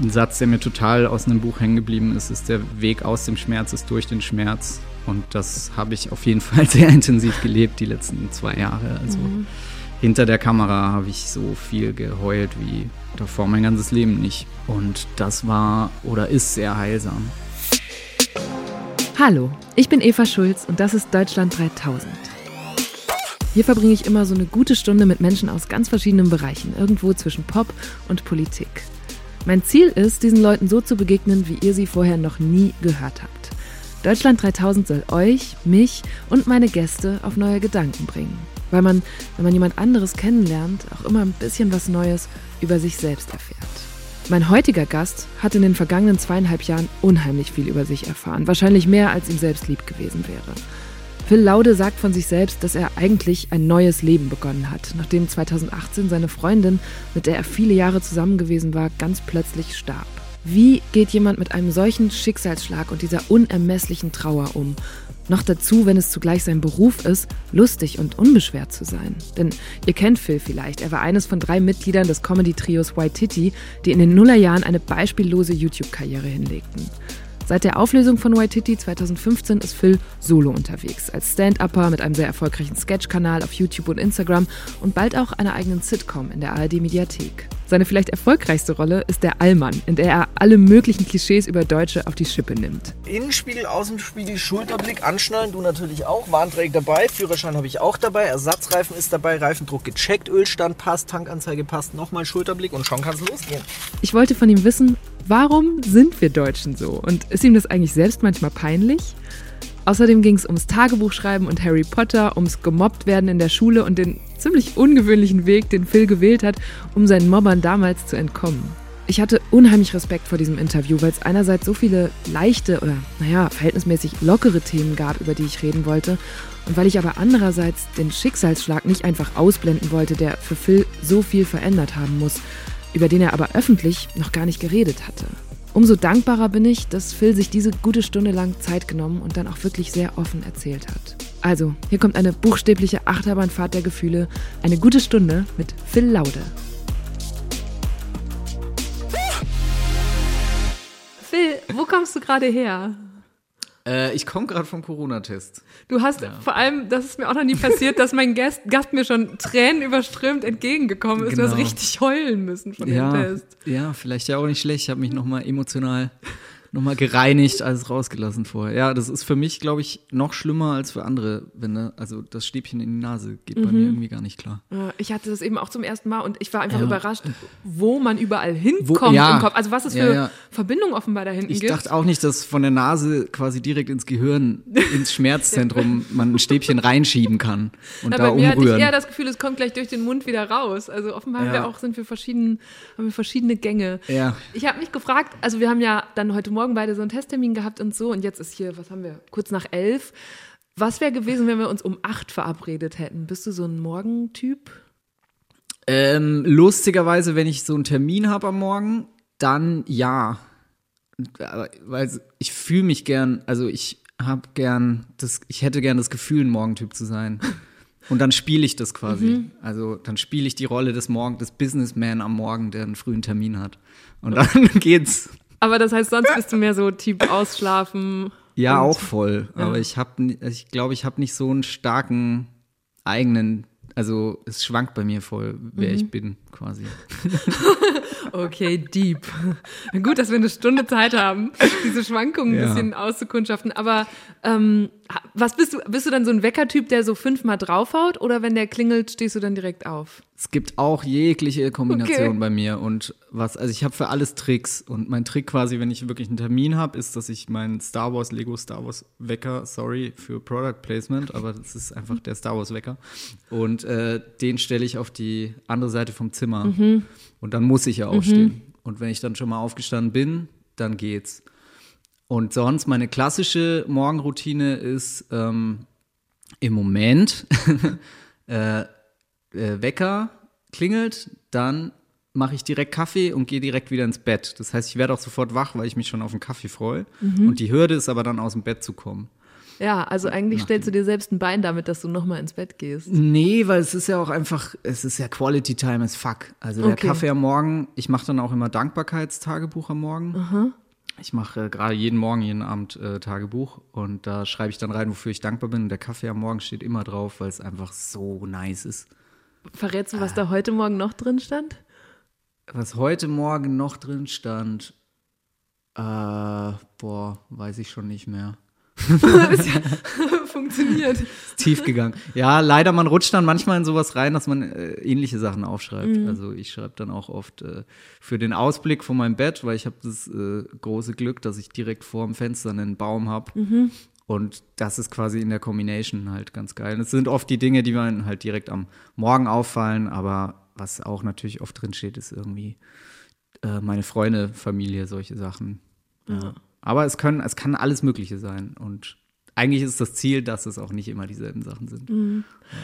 ein Satz, der mir total aus einem Buch hängen geblieben ist, ist der Weg aus dem Schmerz ist durch den Schmerz. Und das habe ich auf jeden Fall sehr intensiv gelebt die letzten zwei Jahre. Also mhm. hinter der Kamera habe ich so viel geheult wie davor mein ganzes Leben nicht. Und das war oder ist sehr heilsam. Hallo, ich bin Eva Schulz und das ist Deutschland 3000. Hier verbringe ich immer so eine gute Stunde mit Menschen aus ganz verschiedenen Bereichen, irgendwo zwischen Pop und Politik. Mein Ziel ist, diesen Leuten so zu begegnen, wie ihr sie vorher noch nie gehört habt. Deutschland 3000 soll euch, mich und meine Gäste auf neue Gedanken bringen. Weil man, wenn man jemand anderes kennenlernt, auch immer ein bisschen was Neues über sich selbst erfährt. Mein heutiger Gast hat in den vergangenen zweieinhalb Jahren unheimlich viel über sich erfahren. Wahrscheinlich mehr, als ihm selbst lieb gewesen wäre. Phil Laude sagt von sich selbst, dass er eigentlich ein neues Leben begonnen hat, nachdem 2018 seine Freundin, mit der er viele Jahre zusammen gewesen war, ganz plötzlich starb. Wie geht jemand mit einem solchen Schicksalsschlag und dieser unermesslichen Trauer um? Noch dazu, wenn es zugleich sein Beruf ist, lustig und unbeschwert zu sein. Denn ihr kennt Phil vielleicht. Er war eines von drei Mitgliedern des Comedy-Trios White Titty, die in den Nullerjahren eine beispiellose YouTube-Karriere hinlegten. Seit der Auflösung von Waititi 2015 ist Phil solo unterwegs, als Stand-Upper mit einem sehr erfolgreichen Sketch-Kanal auf YouTube und Instagram und bald auch einer eigenen Sitcom in der ARD-Mediathek. Seine vielleicht erfolgreichste Rolle ist der Allmann, in der er alle möglichen Klischees über Deutsche auf die Schippe nimmt. Innenspiegel, Außenspiegel, Schulterblick, Anschnallen, du natürlich auch. Warnträger dabei, Führerschein habe ich auch dabei, Ersatzreifen ist dabei, Reifendruck gecheckt, Ölstand passt, Tankanzeige passt, nochmal Schulterblick und schon kann es losgehen. Ich wollte von ihm wissen, warum sind wir Deutschen so? Und ist ihm das eigentlich selbst manchmal peinlich? Außerdem ging es ums Tagebuchschreiben und Harry Potter, ums gemobbt werden in der Schule und den ziemlich ungewöhnlichen Weg, den Phil gewählt hat, um seinen Mobbern damals zu entkommen. Ich hatte unheimlich Respekt vor diesem Interview, weil es einerseits so viele leichte oder, naja, verhältnismäßig lockere Themen gab, über die ich reden wollte, und weil ich aber andererseits den Schicksalsschlag nicht einfach ausblenden wollte, der für Phil so viel verändert haben muss, über den er aber öffentlich noch gar nicht geredet hatte. Umso dankbarer bin ich, dass Phil sich diese gute Stunde lang Zeit genommen und dann auch wirklich sehr offen erzählt hat. Also, hier kommt eine buchstäbliche Achterbahnfahrt der Gefühle, eine gute Stunde mit Phil Laude. Phil, wo kommst du gerade her? Äh, ich komme gerade vom Corona-Test. Du hast ja. vor allem, das ist mir auch noch nie passiert, dass mein Gast, Gast mir schon Tränen überströmt entgegengekommen ist. Genau. Du hast genau. richtig heulen müssen von ja, dem Test. Ja, vielleicht ja auch nicht schlecht. Ich habe mich nochmal emotional nochmal gereinigt, alles rausgelassen vorher. Ja, das ist für mich, glaube ich, noch schlimmer als für andere, wenn ne, also das Stäbchen in die Nase geht mhm. bei mir irgendwie gar nicht klar. Ich hatte das eben auch zum ersten Mal und ich war einfach ja. überrascht, wo man überall hinkommt wo, ja. im Kopf. Also was es für ja, Verbindungen offenbar da hinten ich gibt. Ich dachte auch nicht, dass von der Nase quasi direkt ins Gehirn, ins Schmerzzentrum man ein Stäbchen reinschieben kann und Na, da bei mir umrühren. hatte ich eher das Gefühl, es kommt gleich durch den Mund wieder raus. Also offenbar haben wir auch, sind wir verschieden, haben wir verschiedene Gänge. Ja. Ich habe mich gefragt, also wir haben ja dann heute Morgen Morgen beide so einen Testtermin gehabt und so. Und jetzt ist hier, was haben wir, kurz nach elf. Was wäre gewesen, wenn wir uns um acht verabredet hätten? Bist du so ein Morgentyp? Ähm, lustigerweise, wenn ich so einen Termin habe am Morgen, dann ja. Weil ich fühle mich gern, also ich habe gern, das, ich hätte gern das Gefühl, ein Morgentyp zu sein. Und dann spiele ich das quasi. Mhm. Also dann spiele ich die Rolle des Morgen, des Businessman am Morgen, der einen frühen Termin hat. Und dann geht's. Aber das heißt, sonst bist du mehr so Typ ausschlafen. Ja, auch voll. Ja. Aber ich habe, ich glaube, ich habe nicht so einen starken eigenen also es schwankt bei mir voll, wer mhm. ich bin, quasi. okay, deep. Gut, dass wir eine Stunde Zeit haben, diese Schwankungen ja. ein bisschen auszukundschaften. Aber ähm, was bist du? Bist du dann so ein Weckertyp, der so fünfmal draufhaut? Oder wenn der klingelt, stehst du dann direkt auf? Es gibt auch jegliche Kombination okay. bei mir. Und was, also ich habe für alles Tricks. Und mein Trick quasi, wenn ich wirklich einen Termin habe, ist, dass ich meinen Star Wars, Lego Star Wars Wecker, sorry für Product Placement, aber das ist einfach der Star Wars Wecker. Und äh, den stelle ich auf die andere Seite vom Zimmer. Mhm. Und dann muss ich ja aufstehen. Mhm. Und wenn ich dann schon mal aufgestanden bin, dann geht's. Und sonst, meine klassische Morgenroutine ist ähm, im Moment äh, äh, Wecker klingelt, dann mache ich direkt Kaffee und gehe direkt wieder ins Bett. Das heißt, ich werde auch sofort wach, weil ich mich schon auf den Kaffee freue. Mhm. Und die Hürde ist aber dann aus dem Bett zu kommen. Ja, also eigentlich stellst du dir selbst ein Bein damit, dass du nochmal ins Bett gehst. Nee, weil es ist ja auch einfach, es ist ja Quality Time as fuck. Also der Okay. Kaffee am Morgen, ich mache dann auch immer Dankbarkeitstagebuch am Morgen. Ich mache äh, gerade jeden Morgen, jeden Abend äh, Tagebuch und da schreibe ich dann rein, wofür ich dankbar bin. Und der Kaffee am Morgen steht immer drauf, weil es einfach so nice ist. Verrätst du, was da heute Morgen noch drin stand? Was heute Morgen noch drin stand, äh, boah, weiß ich schon nicht mehr. Funktioniert. Ist tief gegangen. Ja, leider, man rutscht dann manchmal in sowas rein, dass man äh, ähnliche Sachen aufschreibt. Also ich schreibe dann auch oft äh, für den Ausblick von meinem Bett, weil ich habe das äh, große Glück, dass ich direkt vor dem Fenster einen Baum habe. Und das ist quasi in der Combination halt ganz geil. Es sind oft die Dinge, die mir halt direkt am Morgen auffallen, aber was auch natürlich oft drin steht, ist irgendwie äh, meine Freunde, Familie, solche Sachen. Ja. Aber es können, es kann alles Mögliche sein. Und eigentlich ist das Ziel, dass es auch nicht immer dieselben Sachen sind.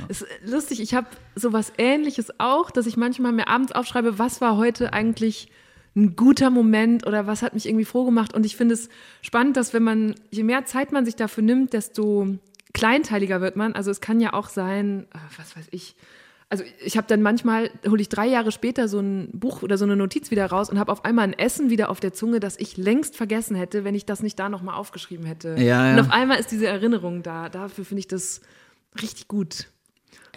Ist lustig, ich habe sowas ähnliches auch, dass ich manchmal mir abends aufschreibe, was war heute eigentlich ein guter Moment oder was hat mich irgendwie froh gemacht. Und ich finde es spannend, dass wenn man, je mehr Zeit man sich dafür nimmt, desto kleinteiliger wird man. Also es kann ja auch sein, äh, was weiß ich. Also ich habe dann manchmal, hole ich drei Jahre später so ein Buch oder so eine Notiz wieder raus und habe auf einmal ein Essen wieder auf der Zunge, das ich längst vergessen hätte, wenn ich das nicht da nochmal aufgeschrieben hätte. Ja, Und ja. auf einmal ist diese Erinnerung da. Dafür finde ich das richtig gut.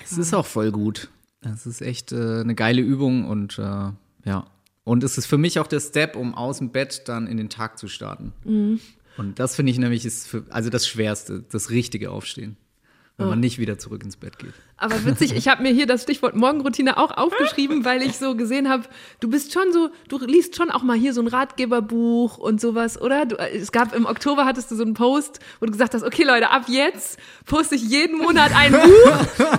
Es ist auch voll gut. Es ist echt äh, eine geile Übung und äh, ja. Und es ist für mich auch der Step, um aus dem Bett dann in den Tag zu starten. Und das finde ich nämlich ist für, also das Schwerste, das richtige Aufstehen. Wenn man nicht wieder zurück ins Bett geht. Aber witzig, ich habe mir hier das Stichwort Morgenroutine auch aufgeschrieben, weil ich so gesehen habe, du bist schon so, du liest schon auch mal hier so ein Ratgeberbuch und sowas, oder? Du, es gab im Oktober hattest du so einen Post, wo du gesagt hast, okay Leute, ab jetzt poste ich jeden Monat ein Buch.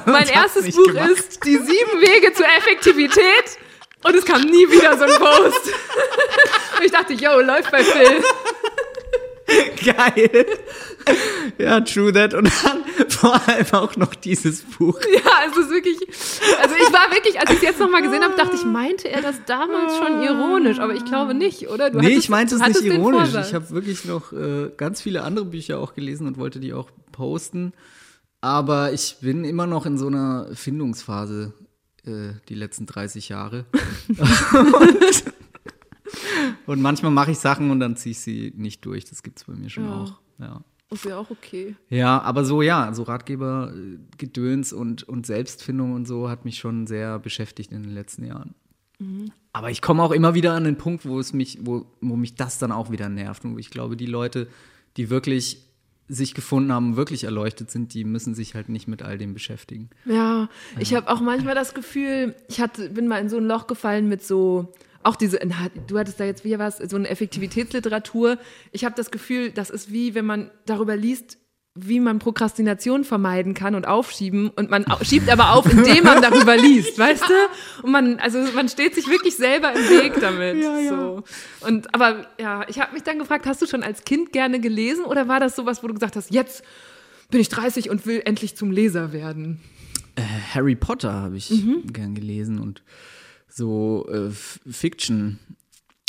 Mein erstes Buch gemacht. ist Die sieben Wege zur Effektivität. Und es kam nie wieder so ein Post. Und ich dachte, yo, läuft bei Phil. Geil. ja, true that. Und dann vor allem auch noch dieses Buch. Ja, es ist wirklich. Also ich war wirklich, als ich es jetzt nochmal gesehen habe, dachte ich, meinte er das damals schon ironisch, aber ich glaube nicht, oder? Du nee, hattest- ich meinte es nicht ironisch. Ich habe wirklich noch äh, ganz viele andere Bücher auch gelesen und wollte die auch posten. Aber ich bin immer noch in so einer Findungsphase äh, die letzten 30 Jahre. und, und manchmal mache ich Sachen und dann ziehe ich sie nicht durch. Das gibt es bei mir schon Ja. auch. Ja. Ist ja auch okay. Ja, aber so, ja, so Ratgeber, äh, Gedöns und, und Selbstfindung und so hat mich schon sehr beschäftigt in den letzten Jahren. Aber ich komme auch immer wieder an den Punkt, wo es mich, wo, wo mich das dann auch wieder nervt. Und wo ich glaube, die Leute, die wirklich sich gefunden haben, wirklich erleuchtet sind, die müssen sich halt nicht mit all dem beschäftigen. Ja, ich habe auch manchmal das Gefühl, ich hatte, bin mal in so ein Loch gefallen mit so, auch diese, na, du hattest da jetzt wie was, so eine Effektivitätsliteratur. Ich habe das Gefühl, das ist wie, wenn man darüber liest, wie man Prokrastination vermeiden kann und aufschieben und man schiebt aber auf, indem man darüber liest, weißt du? Und man, also man steht sich wirklich selber im Weg damit. So. Und aber ja, ich habe mich dann gefragt, hast du schon als Kind gerne gelesen oder war das sowas, wo du gesagt hast, jetzt bin ich 30 und will endlich zum Leser werden? Harry Potter habe ich Mhm. gern gelesen und so äh, Fiction.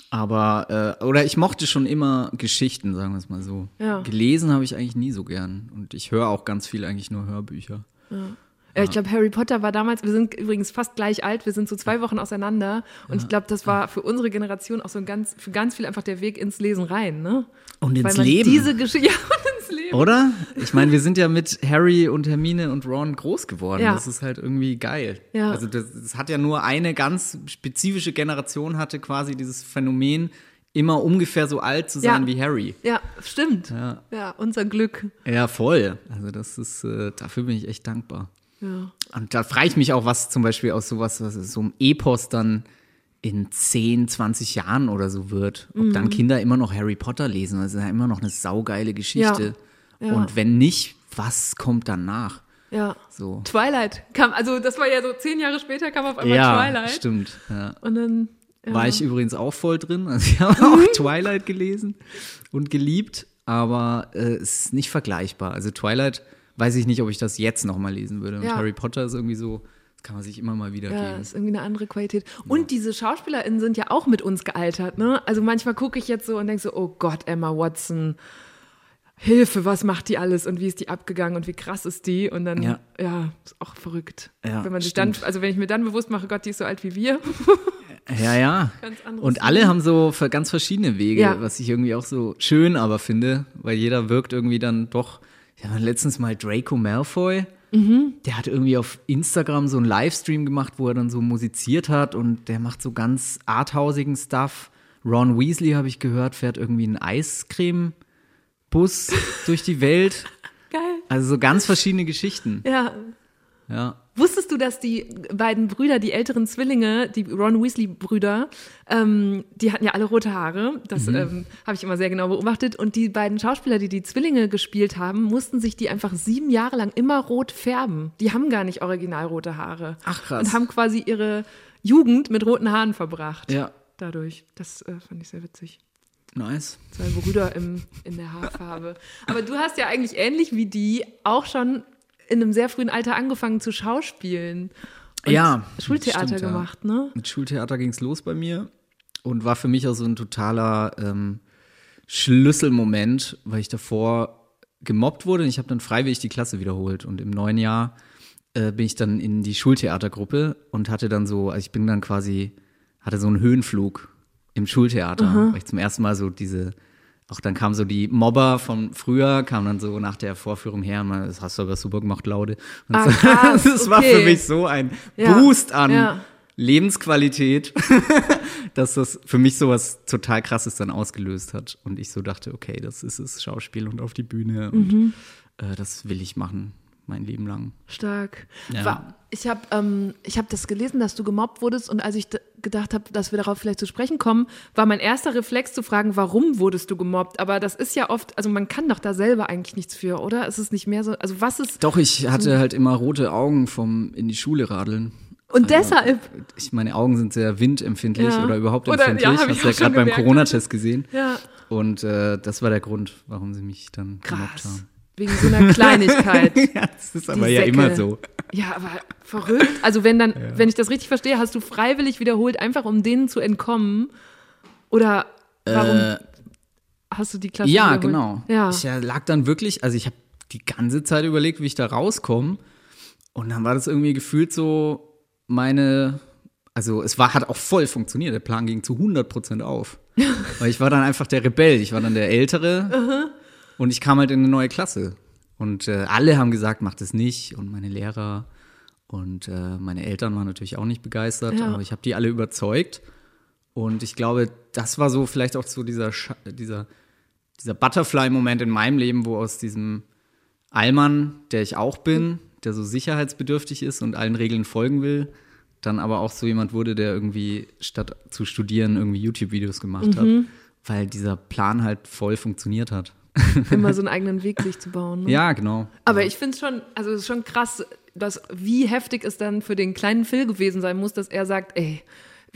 Aber, äh, oder ich mochte schon immer Geschichten, sagen wir es mal so. Ja. Gelesen habe ich eigentlich nie so gern. Und ich höre auch ganz viel eigentlich nur Hörbücher. Ja, ich glaube, Harry Potter war damals, wir sind übrigens fast gleich alt, wir sind so zwei Wochen auseinander. Und ich glaube, das war für unsere Generation auch so ein ganz, für ganz viel einfach der Weg ins Lesen rein, ne? Und ins Leben. diese Geschichte, ja, und ins Leben. Oder? Ich meine, wir sind ja mit Harry und Hermine und Ron groß geworden. Ja. Das ist halt irgendwie geil. Ja. Also das, das hat ja nur eine ganz spezifische Generation hatte quasi dieses Phänomen, immer ungefähr so alt zu sein Ja. wie Harry. Ja, stimmt. Ja. Ja, unser Glück. Ja, voll. Also das ist, äh, dafür bin ich echt dankbar. Ja. Und da frage ich mich auch, was zum Beispiel aus sowas, was so einem Epos dann in 10, 20 Jahren oder so wird. Ob Mhm. dann Kinder immer noch Harry Potter lesen. Das ist ja immer noch eine saugeile Geschichte. Ja. Ja. Und wenn nicht, was kommt danach? Ja. So. Twilight kam, also das war ja so zehn Jahre später kam auf einmal Ja, Twilight. stimmt. Ja. Und dann. Ja. War ich übrigens auch voll drin. Also ich habe Mhm. auch Twilight gelesen und geliebt, aber äh, es ist nicht vergleichbar. Also Twilight weiß ich nicht, ob ich das jetzt noch mal lesen würde. Und Ja. Harry Potter ist irgendwie so, das kann man sich immer mal wieder Ja, geben. ist irgendwie eine andere Qualität. Und diese SchauspielerInnen sind ja auch mit uns gealtert, ne? Also manchmal gucke ich jetzt so und denke so, oh Gott, Emma Watson, Hilfe, was macht die alles und wie ist die abgegangen und wie krass ist die? Und dann, ja, ja ist auch verrückt. Ja, wenn man sich stimmt. dann, also wenn ich mir dann bewusst mache, Gott, die ist so alt wie wir. Ja, ja. Und alle haben so ganz verschiedene Wege, ja. was ich irgendwie auch so schön aber finde, weil jeder wirkt irgendwie dann doch. Ja, letztens mal Draco Malfoy. Mhm. Der hat irgendwie auf Instagram so einen Livestream gemacht, wo er dann so musiziert hat und der macht so ganz arthausigen Stuff. Ron Weasley, habe ich gehört, fährt irgendwie einen Eiscreme Bus durch die Welt. Geil. Also so ganz verschiedene Geschichten. Ja. Ja. Wusstest du, dass die beiden Brüder, die älteren Zwillinge, die Ron Weasley-Brüder, ähm, die hatten ja alle rote Haare. Das mhm. ähm, habe ich immer sehr genau beobachtet. Und die beiden Schauspieler, die die Zwillinge gespielt haben, mussten sich die einfach sieben Jahre lang immer rot färben. Die haben gar nicht original rote Haare. Ach krass. Und haben quasi ihre Jugend mit roten Haaren verbracht. Ja. Dadurch. Das äh, fand ich sehr witzig. Nice. Zwei Brüder im, in der Haarfarbe. Aber du hast ja eigentlich ähnlich wie die auch schon in einem sehr frühen Alter angefangen zu schauspielen. Und ja. Schultheater stimmt, gemacht, ja. ne? Mit Schultheater ging es los bei mir und war für mich auch so ein totaler ähm, Schlüsselmoment, weil ich davor gemobbt wurde. Und ich habe dann freiwillig die Klasse wiederholt. Und im neuen Jahr äh, bin ich dann in die Schultheatergruppe und hatte dann so, also ich bin dann quasi, hatte so einen Höhenflug im Schultheater, mhm. weil ich zum ersten Mal so diese, auch dann kamen so die Mobber von früher, kamen dann so nach der Vorführung her, man, das hast du aber super gemacht, Laude. Und ah, so, krass, das war okay. für mich so ein ja. Boost an ja. Lebensqualität, dass das für mich so was total krasses dann ausgelöst hat. Und ich so dachte, okay, das ist es, Schauspiel und auf die Bühne und mhm. äh, das will ich machen mein Leben lang. Stark. Ja. Ich habe ähm, hab das gelesen, dass du gemobbt wurdest und als ich gedacht habe, dass wir darauf vielleicht zu sprechen kommen, war mein erster Reflex zu fragen, warum wurdest du gemobbt? Aber das ist ja oft, also man kann doch da selber eigentlich nichts für, oder? Ist es nicht mehr so, also was ist... Doch, ich hatte halt immer rote Augen vom in die Schule radeln. Und also, deshalb? Ich, meine Augen sind sehr windempfindlich ja. oder überhaupt oder, empfindlich. Ja, Hast du ja gerade beim Corona-Test gesehen. Ja. Und äh, das war der Grund, warum sie mich dann Krass. gemobbt haben. Wegen so einer Kleinigkeit. ja, das ist aber ja immer so. Ja, aber verrückt. Also wenn dann, ja. wenn ich das richtig verstehe, hast du freiwillig wiederholt, einfach um denen zu entkommen? Oder warum äh, hast du die Klasse Ja, wiederholt? genau. Ja. Ich äh, lag dann wirklich, also ich habe die ganze Zeit überlegt, wie ich da rauskomme. Und dann war das irgendwie gefühlt so meine, also es war, hat auch voll funktioniert. Der Plan ging zu 100 Prozent auf. Weil ich war dann einfach der Rebell. Ich war dann der Ältere. Und ich kam halt in eine neue Klasse. Und äh, alle haben gesagt, mach das nicht. Und meine Lehrer und äh, meine Eltern waren natürlich auch nicht begeistert. Ja. Aber ich habe die alle überzeugt. Und ich glaube, das war so vielleicht auch so dieser, dieser, dieser Butterfly-Moment in meinem Leben, wo aus diesem Allmann, der ich auch bin, der so sicherheitsbedürftig ist und allen Regeln folgen will, dann aber auch so jemand wurde, der irgendwie statt zu studieren irgendwie YouTube-Videos gemacht mhm. hat, weil dieser Plan halt voll funktioniert hat. Immer so einen eigenen Weg sich zu bauen. Ne? Ja, genau. Aber ich finde es schon, also es ist schon krass, dass, wie heftig es dann für den kleinen Phil gewesen sein muss, dass er sagt, ey,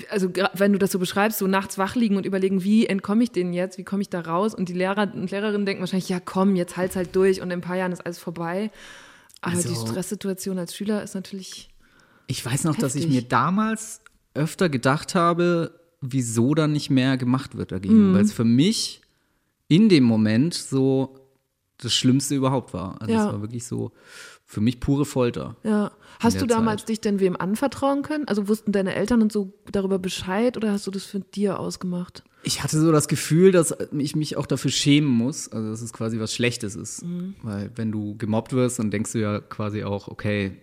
also wenn du das so beschreibst, so nachts wach liegen und überlegen, wie entkomme ich denen jetzt, wie komme ich da raus? Und die Lehrer und Lehrerinnen denken wahrscheinlich, ja komm, jetzt halt's halt durch und in ein paar Jahren ist alles vorbei. Aber also, die Stresssituation als Schüler ist natürlich. Ich weiß noch, heftig. dass ich mir damals öfter gedacht habe, wieso dann nicht mehr gemacht wird dagegen. Mhm. Weil es für mich in dem Moment so das Schlimmste überhaupt war. Also ja. es war wirklich so für mich pure Folter. Ja. Hast du damals Zeit. dich denn wem anvertrauen können? Also wussten deine Eltern und so darüber Bescheid oder hast du das für dir ausgemacht? Ich hatte so das Gefühl, dass ich mich auch dafür schämen muss, also dass es quasi was Schlechtes ist. Mhm. Weil wenn du gemobbt wirst, dann denkst du ja quasi auch, okay,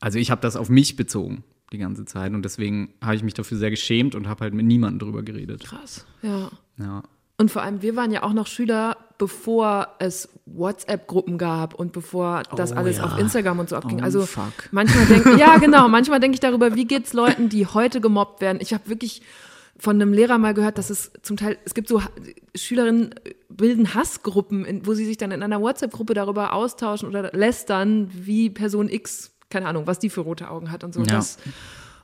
also ich habe das auf mich bezogen die ganze Zeit und deswegen habe ich mich dafür sehr geschämt und habe halt mit niemandem drüber geredet. Krass, ja. Ja. Und vor allem, wir waren ja auch noch Schüler, bevor es WhatsApp-Gruppen gab und bevor das oh, alles ja. auf Instagram und so abging. Oh, also fuck. manchmal denke ja genau, manchmal denke ich darüber, wie geht's Leuten, die heute gemobbt werden. Ich habe wirklich von einem Lehrer mal gehört, dass es zum Teil, es gibt so Schülerinnen bilden Hassgruppen, wo sie sich dann in einer WhatsApp-Gruppe darüber austauschen oder lästern, wie Person X, keine Ahnung, was die für rote Augen hat und so. Ja. Das,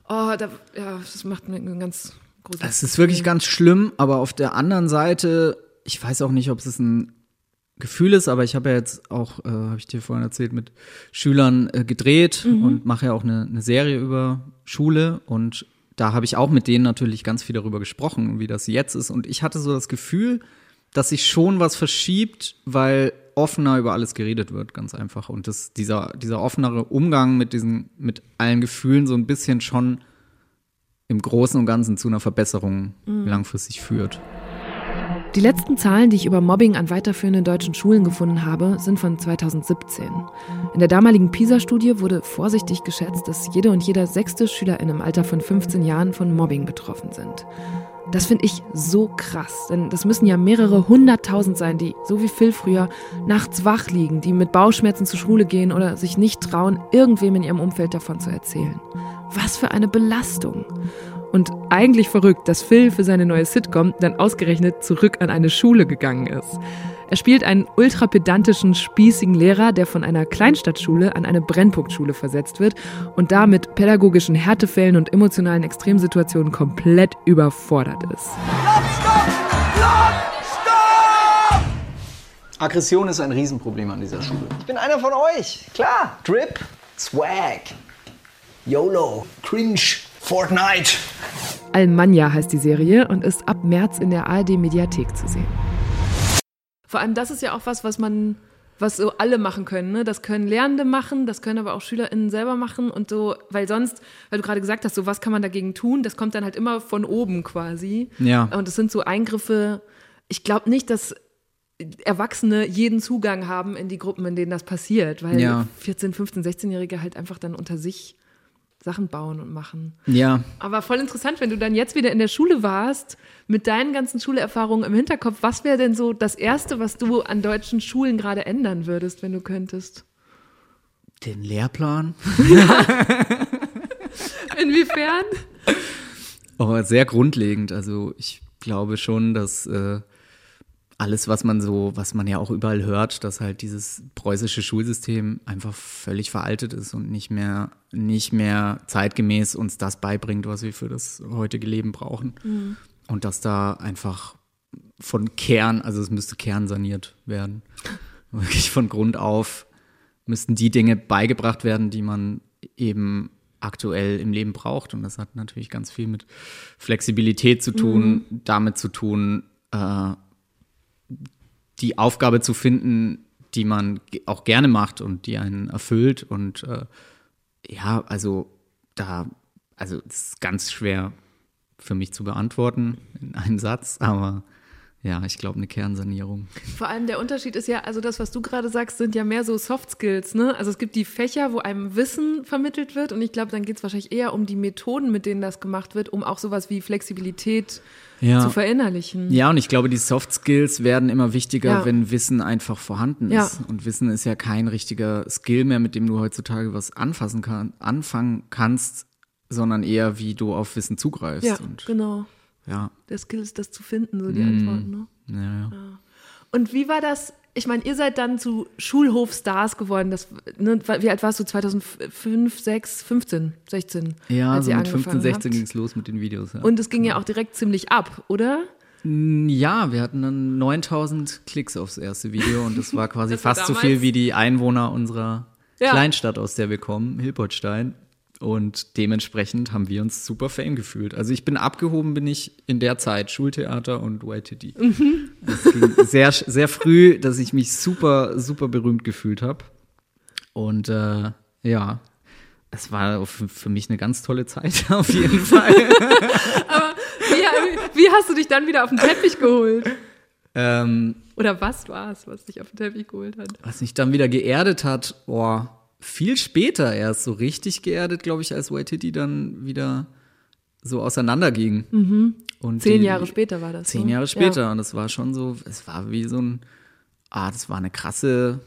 oh, da, ja, das macht mir ganz es ist wirklich ganz schlimm, aber auf der anderen Seite, ich weiß auch nicht, ob es ein Gefühl ist, aber ich habe ja jetzt auch, äh, habe ich dir vorhin erzählt, mit Schülern äh, gedreht mhm. und mache ja auch eine, eine Serie über Schule und da habe ich auch mit denen natürlich ganz viel darüber gesprochen, wie das jetzt ist. Und ich hatte so das Gefühl, dass sich schon was verschiebt, weil offener über alles geredet wird, ganz einfach. Und dass dieser, dieser offenere Umgang mit diesen, mit allen Gefühlen so ein bisschen schon im Großen und Ganzen zu einer Verbesserung mhm. langfristig führt. Die letzten Zahlen, die ich über Mobbing an weiterführenden deutschen Schulen gefunden habe, sind von 2017. In der damaligen PISA-Studie wurde vorsichtig geschätzt, dass jede und jeder sechste Schüler in einem Alter von 15 Jahren von Mobbing betroffen sind. Das finde ich so krass, denn das müssen ja mehrere hunderttausend sein, die, so wie Phil früher, nachts wach liegen, die mit Bauchschmerzen zur Schule gehen oder sich nicht trauen, irgendwem in ihrem Umfeld davon zu erzählen. Was für eine Belastung. Und eigentlich verrückt, dass Phil für seine neue Sitcom dann ausgerechnet zurück an eine Schule gegangen ist. Er spielt einen ultrapedantischen, spießigen Lehrer, der von einer Kleinstadtschule an eine Brennpunktschule versetzt wird und da mit pädagogischen Härtefällen und emotionalen Extremsituationen komplett überfordert ist. Stopp, stopp, stopp, stopp! Aggression ist ein Riesenproblem an dieser Schule. Ich bin einer von euch, klar. Drip, Swag, YOLO, Cringe, Fortnite. Almanja heißt die Serie und ist ab März in der ARD Mediathek zu sehen. Vor allem das ist ja auch was, was man, was so alle machen können. Ne? Das können Lernende machen, das können aber auch SchülerInnen selber machen und so, weil sonst, weil du gerade gesagt hast, so was kann man dagegen tun, das kommt dann halt immer von oben quasi. Ja. Und das sind so Eingriffe, ich glaube nicht, dass Erwachsene jeden Zugang haben in die Gruppen, in denen das passiert, weil ja. 14, 15, 16-Jährige halt einfach dann unter sich Sachen bauen und machen. Ja. Aber voll interessant, wenn du dann jetzt wieder in der Schule warst, mit deinen ganzen Schulerfahrungen im Hinterkopf, was wäre denn so das Erste, was du an deutschen Schulen gerade ändern würdest, wenn du könntest? Den Lehrplan. Inwiefern? Oh, sehr grundlegend. Also ich glaube schon, dass äh, alles, was man so, was man ja auch überall hört, dass halt dieses preußische Schulsystem einfach völlig veraltet ist und nicht mehr, nicht mehr zeitgemäß uns das beibringt, was wir für das heutige Leben brauchen. Mhm. Und dass da einfach von Kern, also es müsste kernsaniert werden. Wirklich von Grund auf müssten die Dinge beigebracht werden, die man eben aktuell im Leben braucht. Und das hat natürlich ganz viel mit Flexibilität zu tun, mhm. damit zu tun, äh, die Aufgabe zu finden, die man auch gerne macht und die einen erfüllt. Und äh, ja, also da, also es ist ganz schwer für mich zu beantworten in einem Satz, aber ja, ich glaube, eine Kernsanierung. Vor allem der Unterschied ist ja, also das, was du gerade sagst, sind ja mehr so Soft Skills, ne? Also es gibt die Fächer, wo einem Wissen vermittelt wird und ich glaube, dann geht es wahrscheinlich eher um die Methoden, mit denen das gemacht wird, um auch sowas wie Flexibilität ja. zu verinnerlichen. Ja, und ich glaube, die Soft Skills werden immer wichtiger, ja. wenn Wissen einfach vorhanden ist. Ja. Und Wissen ist ja kein richtiger Skill mehr, mit dem du heutzutage was anfassen kann, anfangen kannst, sondern eher, wie du auf Wissen zugreifst. Ja, und genau. Ja. Der Skill ist, das zu finden, so die mm. Antworten. Ne? Ja, ja. ja. Und wie war das? Ich meine, ihr seid dann zu Schulhofstars geworden. Das, ne, wie alt warst du? 2005, 6, 15, 16? Ja, so mit 15, 16 ging es los mit den Videos. Ja. Und es ging ja auch direkt ziemlich ab, oder? Ja, wir hatten dann 9000 Klicks aufs erste Video und das war quasi das fast so viel wie die Einwohner unserer ja. Kleinstadt, aus der wir kommen, Hilpertstein. Und dementsprechend haben wir uns super fame gefühlt. Also ich bin abgehoben, bin ich in der Zeit Schultheater und YTD. Mhm. Es ging sehr, sehr früh, dass ich mich super, super berühmt gefühlt habe. Und äh, ja, es war für, mich eine ganz tolle Zeit, auf jeden Fall. Aber wie, wie, hast du dich dann wieder auf den Teppich geholt? Ähm, Oder was war es, was dich auf den Teppich geholt hat? Was mich dann wieder geerdet hat, boah viel später erst so richtig geerdet, glaube ich, als Waititi dann wieder so auseinanderging. Mhm. Und zehn die, Jahre später war das. Zehn so. Jahre später. Ja. Und es war schon so, es war wie so ein, ah, das war eine krasse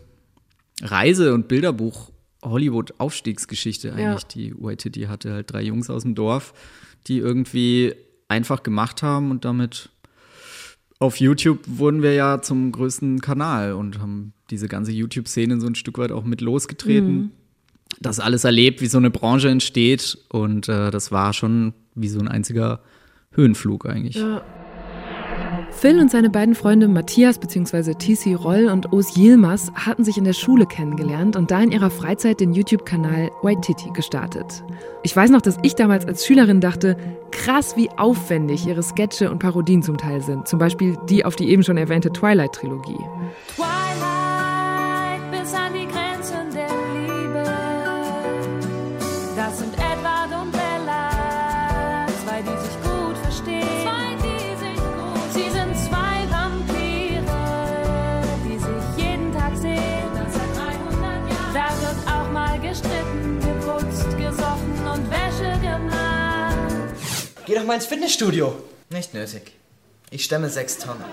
Reise- und Bilderbuch. Hollywood-Aufstiegsgeschichte eigentlich, ja. die Waititi hatte halt drei Jungs aus dem Dorf, die irgendwie einfach gemacht haben und damit auf YouTube wurden wir ja zum größten Kanal und haben diese ganze YouTube-Szene so ein Stück weit auch mit losgetreten. Mhm. Das alles erlebt, wie so eine Branche entsteht. Und äh, das war schon wie so ein einziger Höhenflug eigentlich. Ja. Phil und seine beiden Freunde Matthias bzw. TC Roll und Os Yilmaz hatten sich in der Schule kennengelernt und da in ihrer Freizeit den YouTube-Kanal White Titty gestartet. Ich weiß noch, dass ich damals als Schülerin dachte, krass, wie aufwendig ihre Sketche und Parodien zum Teil sind. Zum Beispiel die auf die eben schon erwähnte Twilight-Trilogie. Twilight bis an die Doch mal ins Fitnessstudio. Nicht nötig. Ich stemme 6 Tonnen.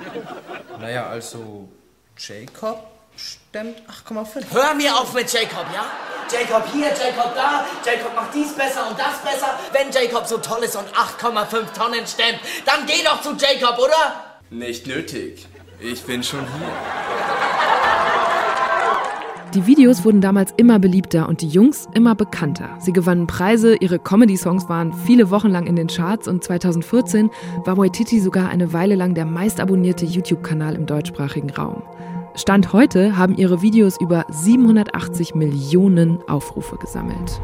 Naja, also Jacob stemmt 8,5. Hör mir auf mit Jacob, ja? Jacob hier, Jacob da, Jacob macht dies besser und das besser. Wenn Jacob so toll ist und 8,5 Tonnen stemmt, dann geh doch zu Jacob, oder? Nicht nötig. Ich bin schon hier. Die Videos wurden damals immer beliebter und die Jungs immer bekannter. Sie gewannen Preise, ihre Comedy-Songs waren viele Wochen lang in den Charts und 2014 war Waititi sogar eine Weile lang der meistabonnierte YouTube-Kanal im deutschsprachigen Raum. Stand heute haben ihre Videos über 780 Millionen Aufrufe gesammelt.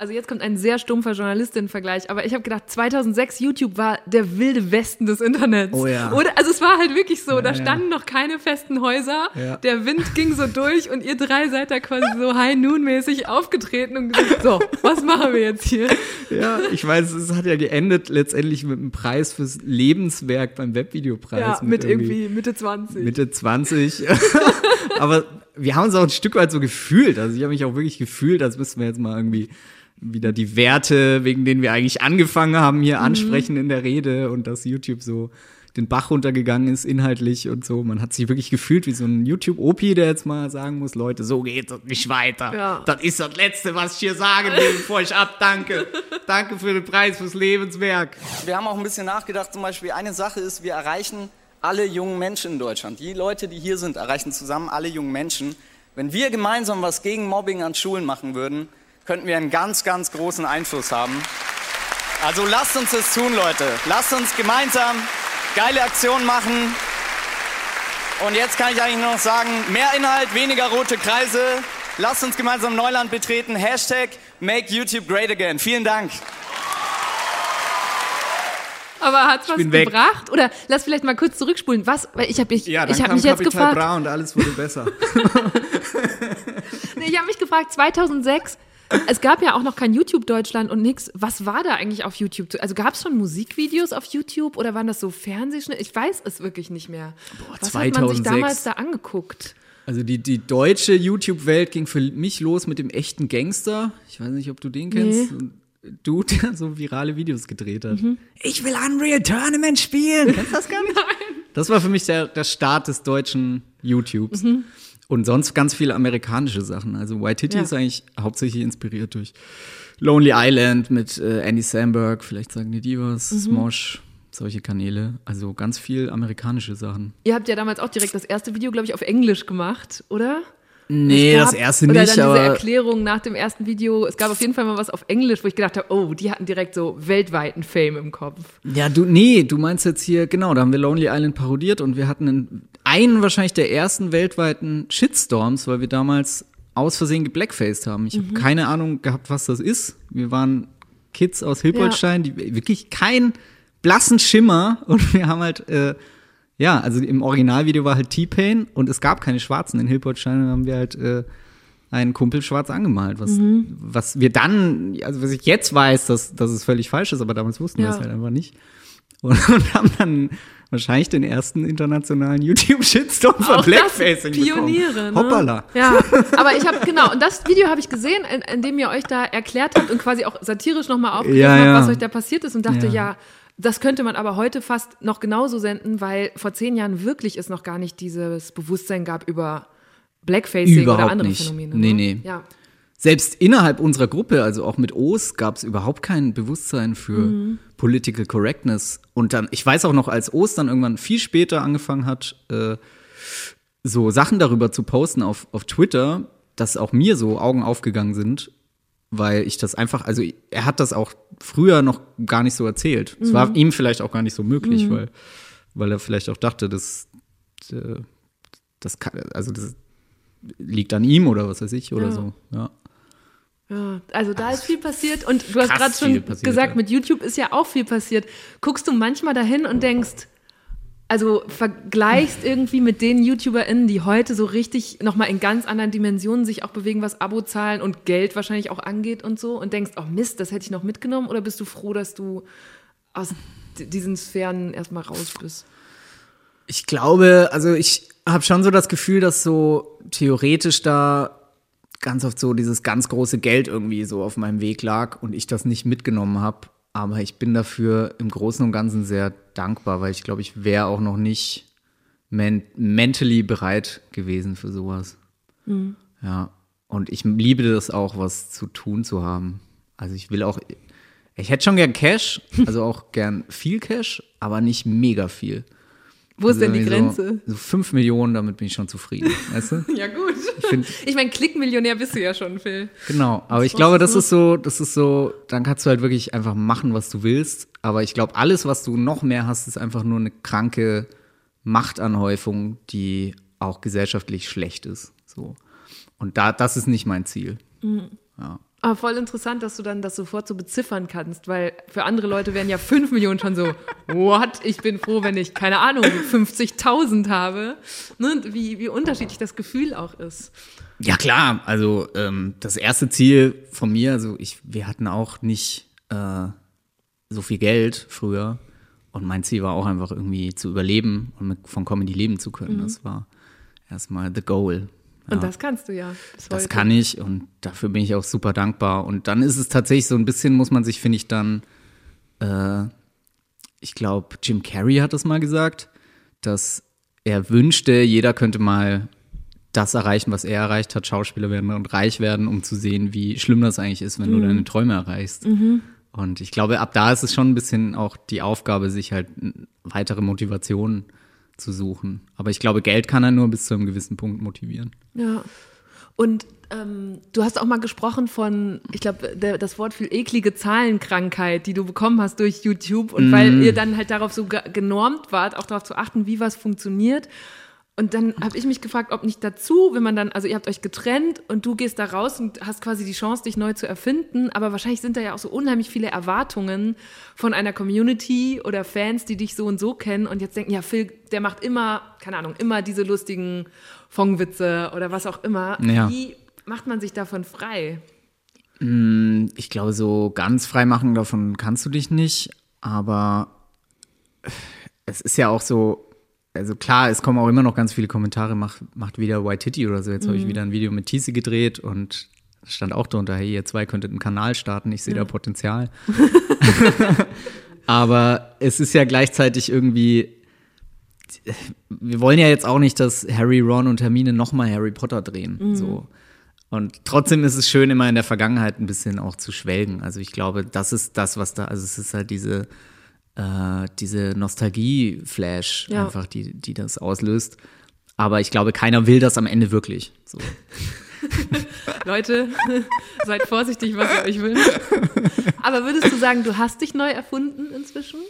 Also jetzt kommt ein sehr stumpfer Journalistin-Vergleich, aber ich habe gedacht, 2006 YouTube war der wilde Westen des Internets. Oh ja. Oder, also es war halt wirklich so, da ja. standen noch keine festen Häuser, Ja. der Wind ging so durch und ihr drei seid da quasi so High-Noon-mäßig aufgetreten und gesagt, so, was machen wir jetzt hier? Ja, ich weiß, es hat ja geendet letztendlich mit einem Preis fürs Lebenswerk beim Webvideopreis. Ja, mit irgendwie Mitte 20. Mitte 20. Aber wir haben uns auch ein Stück weit so gefühlt. Also ich habe mich auch wirklich gefühlt, als müssten wir jetzt mal irgendwie wieder die Werte, wegen denen wir eigentlich angefangen haben, hier ansprechen in der Rede und dass YouTube so den Bach runtergegangen ist inhaltlich und so. Man hat sich wirklich gefühlt wie so ein YouTube-Opi, der jetzt mal sagen muss, Leute, so geht es nicht weiter. Ja. Das ist das Letzte, was ich hier sagen will, bevor ich abdanke. Danke für den Preis fürs Lebenswerk. Wir haben auch ein bisschen nachgedacht, zum Beispiel eine Sache ist, wir erreichen alle jungen Menschen in Deutschland. Die Leute, die hier sind, erreichen zusammen alle jungen Menschen. Wenn wir gemeinsam was gegen Mobbing an Schulen machen würden, könnten wir einen ganz, ganz großen Einfluss haben. Also lasst uns das tun, Leute. Lasst uns gemeinsam geile Aktionen machen. Und jetzt kann ich eigentlich nur noch sagen, mehr Inhalt, weniger rote Kreise. Lasst uns gemeinsam Neuland betreten. Hashtag Make YouTube Great Again. Vielen Dank. Aber hat's was bin weg. gebracht? Oder lass vielleicht mal kurz zurückspulen. Was? Weil ich habe mich, Ja, ich hab mich jetzt Kapital gefragt. Bra und alles wurde besser. Nee, ich habe mich gefragt, 2006, es gab ja auch noch kein YouTube Deutschland und nix. Was war da eigentlich auf YouTube? Also gab es schon Musikvideos auf YouTube oder waren das so Fernsehschnitte? Ich weiß es wirklich nicht mehr. Was hat man sich 2006. damals da angeguckt? Also die, die deutsche YouTube-Welt ging für mich los mit dem echten Gangster. Ich weiß nicht, ob du den kennst. Nee. Dude, der so virale Videos gedreht hat. Ich will Unreal Tournament spielen. Kennst du das gar nicht? Nein. Das war für mich der, der Start des deutschen YouTubes. Und sonst ganz viele amerikanische Sachen. Also White Titty Ja. ist eigentlich hauptsächlich inspiriert durch Lonely Island mit äh, Andy Samberg, vielleicht sagen die die was, Smosh, solche Kanäle. Also ganz viel amerikanische Sachen. Ihr habt ja damals auch direkt das erste Video, glaube ich, auf Englisch gemacht, oder? Nee, gab- das erste oder nicht, dann diese Erklärung nach dem ersten Video. Es gab auf jeden Fall mal was auf Englisch, wo ich gedacht habe, oh, die hatten direkt so weltweiten Fame im Kopf. Ja, du, nee, du meinst jetzt hier, genau, da haben wir Lonely Island parodiert und wir hatten einen, einen wahrscheinlich der ersten weltweiten Shitstorms, weil wir damals aus Versehen geblackfaced haben. Ich habe keine Ahnung gehabt, was das ist. Wir waren Kids aus Hilpoltstein, die wirklich keinen blassen Schimmer und wir haben halt, äh, ja, also im Originalvideo war halt T-Pain und es gab keine Schwarzen in Hilpoltstein, dann haben wir halt äh, einen Kumpel schwarz angemalt, was, was wir dann, also was ich jetzt weiß, dass, dass es völlig falsch ist, aber damals wussten wir Ja. es halt einfach nicht. Und, und haben dann wahrscheinlich den ersten internationalen YouTube-Shitstorm das Blackfacing Pioniere, bekommen. ne? Hoppala. Ja, aber ich habe genau und das Video habe ich gesehen, in, in dem ihr euch da erklärt habt und quasi auch satirisch nochmal aufgegriffen Ja, habt, ja. was euch da passiert ist und dachte, ja. Ja. Das könnte man aber heute fast noch genauso senden, weil vor zehn Jahren wirklich es noch gar nicht dieses Bewusstsein gab über Blackfacing oder Überhaupt andere nicht. Phänomene. Nee, ne? nee. Ja. Selbst innerhalb unserer Gruppe, also auch mit O's, gab es überhaupt kein Bewusstsein für Mhm. Political Correctness. Und dann, ich weiß auch noch, als O's dann irgendwann viel später angefangen hat, äh, so Sachen darüber zu posten auf, auf Twitter, dass auch mir so Augen aufgegangen sind. Weil ich das einfach, also er hat das auch früher noch gar nicht so erzählt. Es war ihm vielleicht auch gar nicht so möglich, weil, weil er vielleicht auch dachte, dass äh, das kann, also das liegt an ihm oder was weiß ich oder Ja. so. Ja. Ja, also da ist viel passiert und du hast gerade schon passiert, gesagt, ja. mit YouTube ist ja auch viel passiert. Guckst du manchmal dahin und denkst, also vergleichst irgendwie mit den YouTuberInnen, die heute so richtig nochmal in ganz anderen Dimensionen sich auch bewegen, was Abozahlen und Geld wahrscheinlich auch angeht und so und denkst, oh Mist, das hätte ich noch mitgenommen oder bist du froh, dass du aus diesen Sphären erstmal raus bist? Ich glaube, also ich habe schon so das Gefühl, dass so theoretisch da ganz oft so dieses ganz große Geld irgendwie so auf meinem Weg lag und ich das nicht mitgenommen habe. Aber ich bin dafür im Großen und Ganzen sehr dankbar, weil ich glaube, ich wäre auch noch nicht men mentally bereit gewesen für sowas. Ja. Und ich liebe das auch, was zu tun zu haben. Also ich will auch, ich hätte schon gern Cash, also auch gern viel Cash, aber nicht mega viel. Wo ist denn die Also Grenze? So, so fünf Millionen, damit bin ich schon zufrieden, weißt du? Ja gut. find- Ich meine, Klickmillionär bist du ja schon, Phil. Genau, aber ich glaube, das ist so, das ist so, dann kannst du halt wirklich einfach machen, was du willst. Aber ich glaube, alles, was du noch mehr hast, ist einfach nur eine kranke Machtanhäufung, die auch gesellschaftlich schlecht ist. So. Und da, das ist nicht mein Ziel. Aber voll interessant, dass du dann das sofort so beziffern kannst, weil für andere Leute wären ja 5 Millionen schon so, what? Ich bin froh, wenn ich, keine Ahnung, 50.000 habe. Ne? und Wie, wie unterschiedlich das Gefühl auch ist. Ja, klar. Also ähm, das erste Ziel von mir, also ich, wir hatten auch nicht äh, so viel Geld früher. Und mein Ziel war auch einfach irgendwie zu überleben und mit, von Comedy leben zu können. Das war erstmal the goal. Und das kannst du ja Das kann ich und dafür bin ich auch super dankbar. Und dann ist es tatsächlich so ein bisschen, muss man sich, finde ich, dann, äh, ich glaube, Jim Carrey hat das mal gesagt, dass er wünschte, jeder könnte mal das erreichen, was er erreicht hat, Schauspieler werden und reich werden, um zu sehen, wie schlimm das eigentlich ist, wenn du deine Träume erreichst. Und ich glaube, ab da ist es schon ein bisschen auch die Aufgabe, sich halt weitere Motivationen zu suchen. Aber ich glaube, Geld kann er nur bis zu einem gewissen Punkt motivieren. Ja. Und ähm, du hast auch mal gesprochen von, ich glaube, das Wort viel eklige Zahlenkrankheit, die du bekommen hast durch YouTube. Und weil ihr dann halt darauf so ge genormt wart, auch darauf zu achten, wie was funktioniert. Und dann habe ich mich gefragt, ob nicht dazu, wenn man dann, also ihr habt euch getrennt und du gehst da raus und hast quasi die Chance, dich neu zu erfinden. Aber wahrscheinlich sind da ja auch so unheimlich viele Erwartungen von einer Community oder Fans, die dich so und so kennen und jetzt denken, ja, Phil, der macht immer, keine Ahnung, immer diese lustigen Fongwitze oder was auch immer. Ja. Wie macht man sich davon frei? Ich glaube, so ganz frei machen davon kannst du dich nicht, aber es ist ja auch so, also klar, es kommen auch immer noch ganz viele Kommentare, macht, macht wieder White Titty oder so. Jetzt habe ich wieder ein Video mit Tisi gedreht und stand auch drunter, hey, ihr zwei könntet einen Kanal starten, ich sehe da Potenzial. aber es ist ja gleichzeitig irgendwie, wir wollen ja jetzt auch nicht, dass Harry, Ron und Hermine nochmal Harry Potter drehen. So. Und trotzdem ist es schön, immer in der Vergangenheit ein bisschen auch zu schwelgen. Also ich glaube, das ist das, was da, also es ist halt diese, äh, diese Nostalgie-Flash Ja. einfach, die, die das auslöst. Aber ich glaube, keiner will das am Ende wirklich. So. Leute, seid vorsichtig, was ihr euch wünscht. Aber würdest du sagen, du hast dich neu erfunden inzwischen?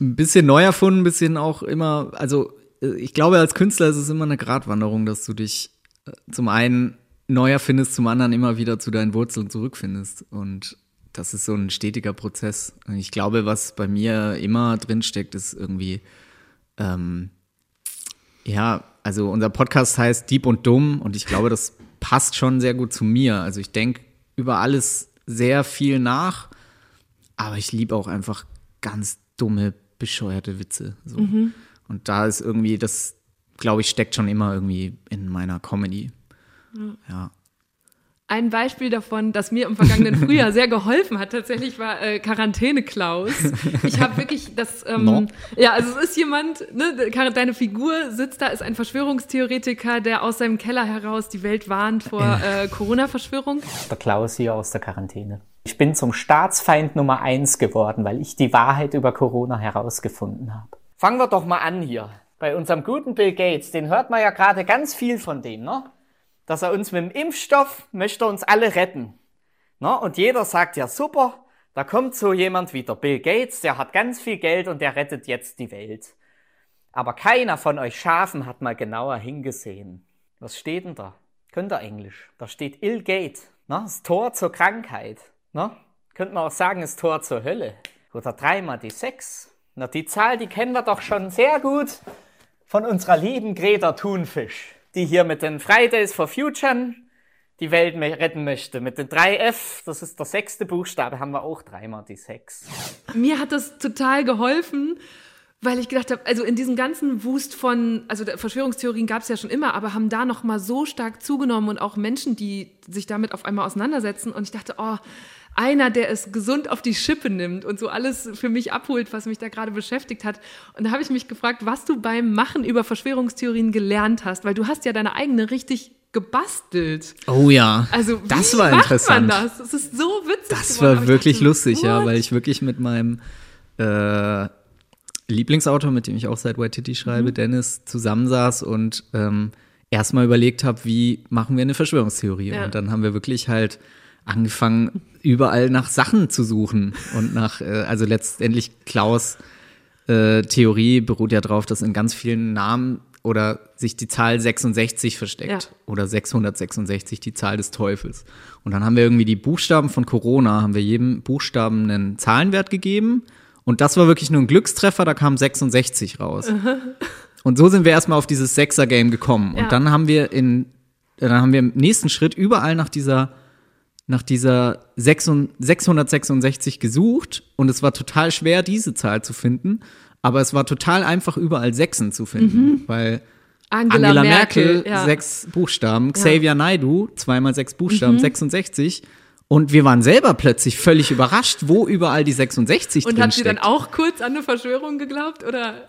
Ein bisschen neu erfunden, ein bisschen auch immer, also äh, ich glaube, als Künstler ist es immer eine Gratwanderung, dass du dich äh, zum einen neu erfindest, zum anderen immer wieder zu deinen Wurzeln zurückfindest. Und das ist so ein stetiger Prozess. Ich glaube, was bei mir immer drinsteckt, ist irgendwie, ähm, ja, also unser Podcast heißt Dieb und Dumm und ich glaube, das passt schon sehr gut zu mir. Also ich denke über alles sehr viel nach, aber ich liebe auch einfach ganz dumme, bescheuerte Witze. So. Und da ist irgendwie, das, glaube ich, steckt schon immer irgendwie in meiner Comedy. Ja. Ein Beispiel davon, das mir im vergangenen Frühjahr sehr geholfen hat, tatsächlich war äh, Quarantäne Klaus. Ich habe wirklich das, ähm, No. ja, also es ist jemand, ne, deine Figur sitzt da, ist ein Verschwörungstheoretiker, der aus seinem Keller heraus die Welt warnt vor äh, Corona-Verschwörung. der Klaus hier aus der Quarantäne. Ich bin zum Staatsfeind Nummer eins geworden, weil ich die Wahrheit über Corona herausgefunden habe. Fangen wir doch mal an hier. Bei unserem guten Bill Gates, den hört man ja gerade ganz viel von dem, ne? Dass er uns mit dem Impfstoff möchte uns alle retten. Na, und jeder sagt ja super, da kommt so jemand wie der Bill Gates, der hat ganz viel Geld und der rettet jetzt die Welt. Aber keiner von euch Schafen hat mal genauer hingesehen. Was steht denn da? Könnt ihr Englisch? Da steht Ill Gate, na, das Tor zur Krankheit. Na? Könnte man auch sagen, das Tor zur Hölle. Oder dreimal die sechs. Na, die Zahl, die kennen wir doch schon sehr gut von unserer lieben Greta Thunfisch, die hier mit den Fridays for Future die Welt retten möchte. Mit den 3F, das ist der sechste Buchstabe, haben wir auch dreimal die sechs. Mir hat das total geholfen, weil ich gedacht habe, also in diesem ganzen Wust von, also Verschwörungstheorien gab es ja schon immer, aber haben da noch mal so stark zugenommen und auch Menschen, die sich damit auf einmal auseinandersetzen. Und ich dachte, oh, einer, der es gesund auf die Schippe nimmt und so alles für mich abholt, was mich da gerade beschäftigt hat. Und da habe ich mich gefragt, was du beim Machen über Verschwörungstheorien gelernt hast, weil du hast ja deine eigene richtig gebastelt. Oh ja. Also wie das war macht interessant. man das? Es ist so witzig. Das geworden, war ich wirklich dachte, lustig, ja, what? weil ich wirklich mit meinem äh, Lieblingsautor, mit dem ich auch seit White Titty Mhm. schreibe, Dennis, zusammensaß und ähm, erstmal überlegt habe, wie machen wir eine Verschwörungstheorie. Ja. Und dann haben wir wirklich halt angefangen, überall nach Sachen zu suchen und nach, äh, also letztendlich Klaus äh, Theorie beruht ja darauf, dass in ganz vielen Namen oder sich die Zahl 66 versteckt Ja. oder 666 die Zahl des Teufels. Und dann haben wir irgendwie die Buchstaben von Corona, haben wir jedem Buchstaben einen Zahlenwert gegeben und das war wirklich nur ein Glückstreffer, da kam 66 raus. Und so sind wir erstmal auf dieses Sechser-Game gekommen. Und Ja. dann haben wir in, dann haben wir im nächsten Schritt überall nach dieser nach dieser 6 666 gesucht und es war total schwer, diese Zahl zu finden, aber es war total einfach, überall Sechsen zu finden, weil Angela, Angela, Merkel, Merkel, ja. sechs Buchstaben, Xavier Naidu, zweimal sechs Buchstaben, Mhm. 66. Und wir waren selber plötzlich völlig überrascht, wo überall die 66 Und hat sie dann auch kurz an eine Verschwörung geglaubt? Oder?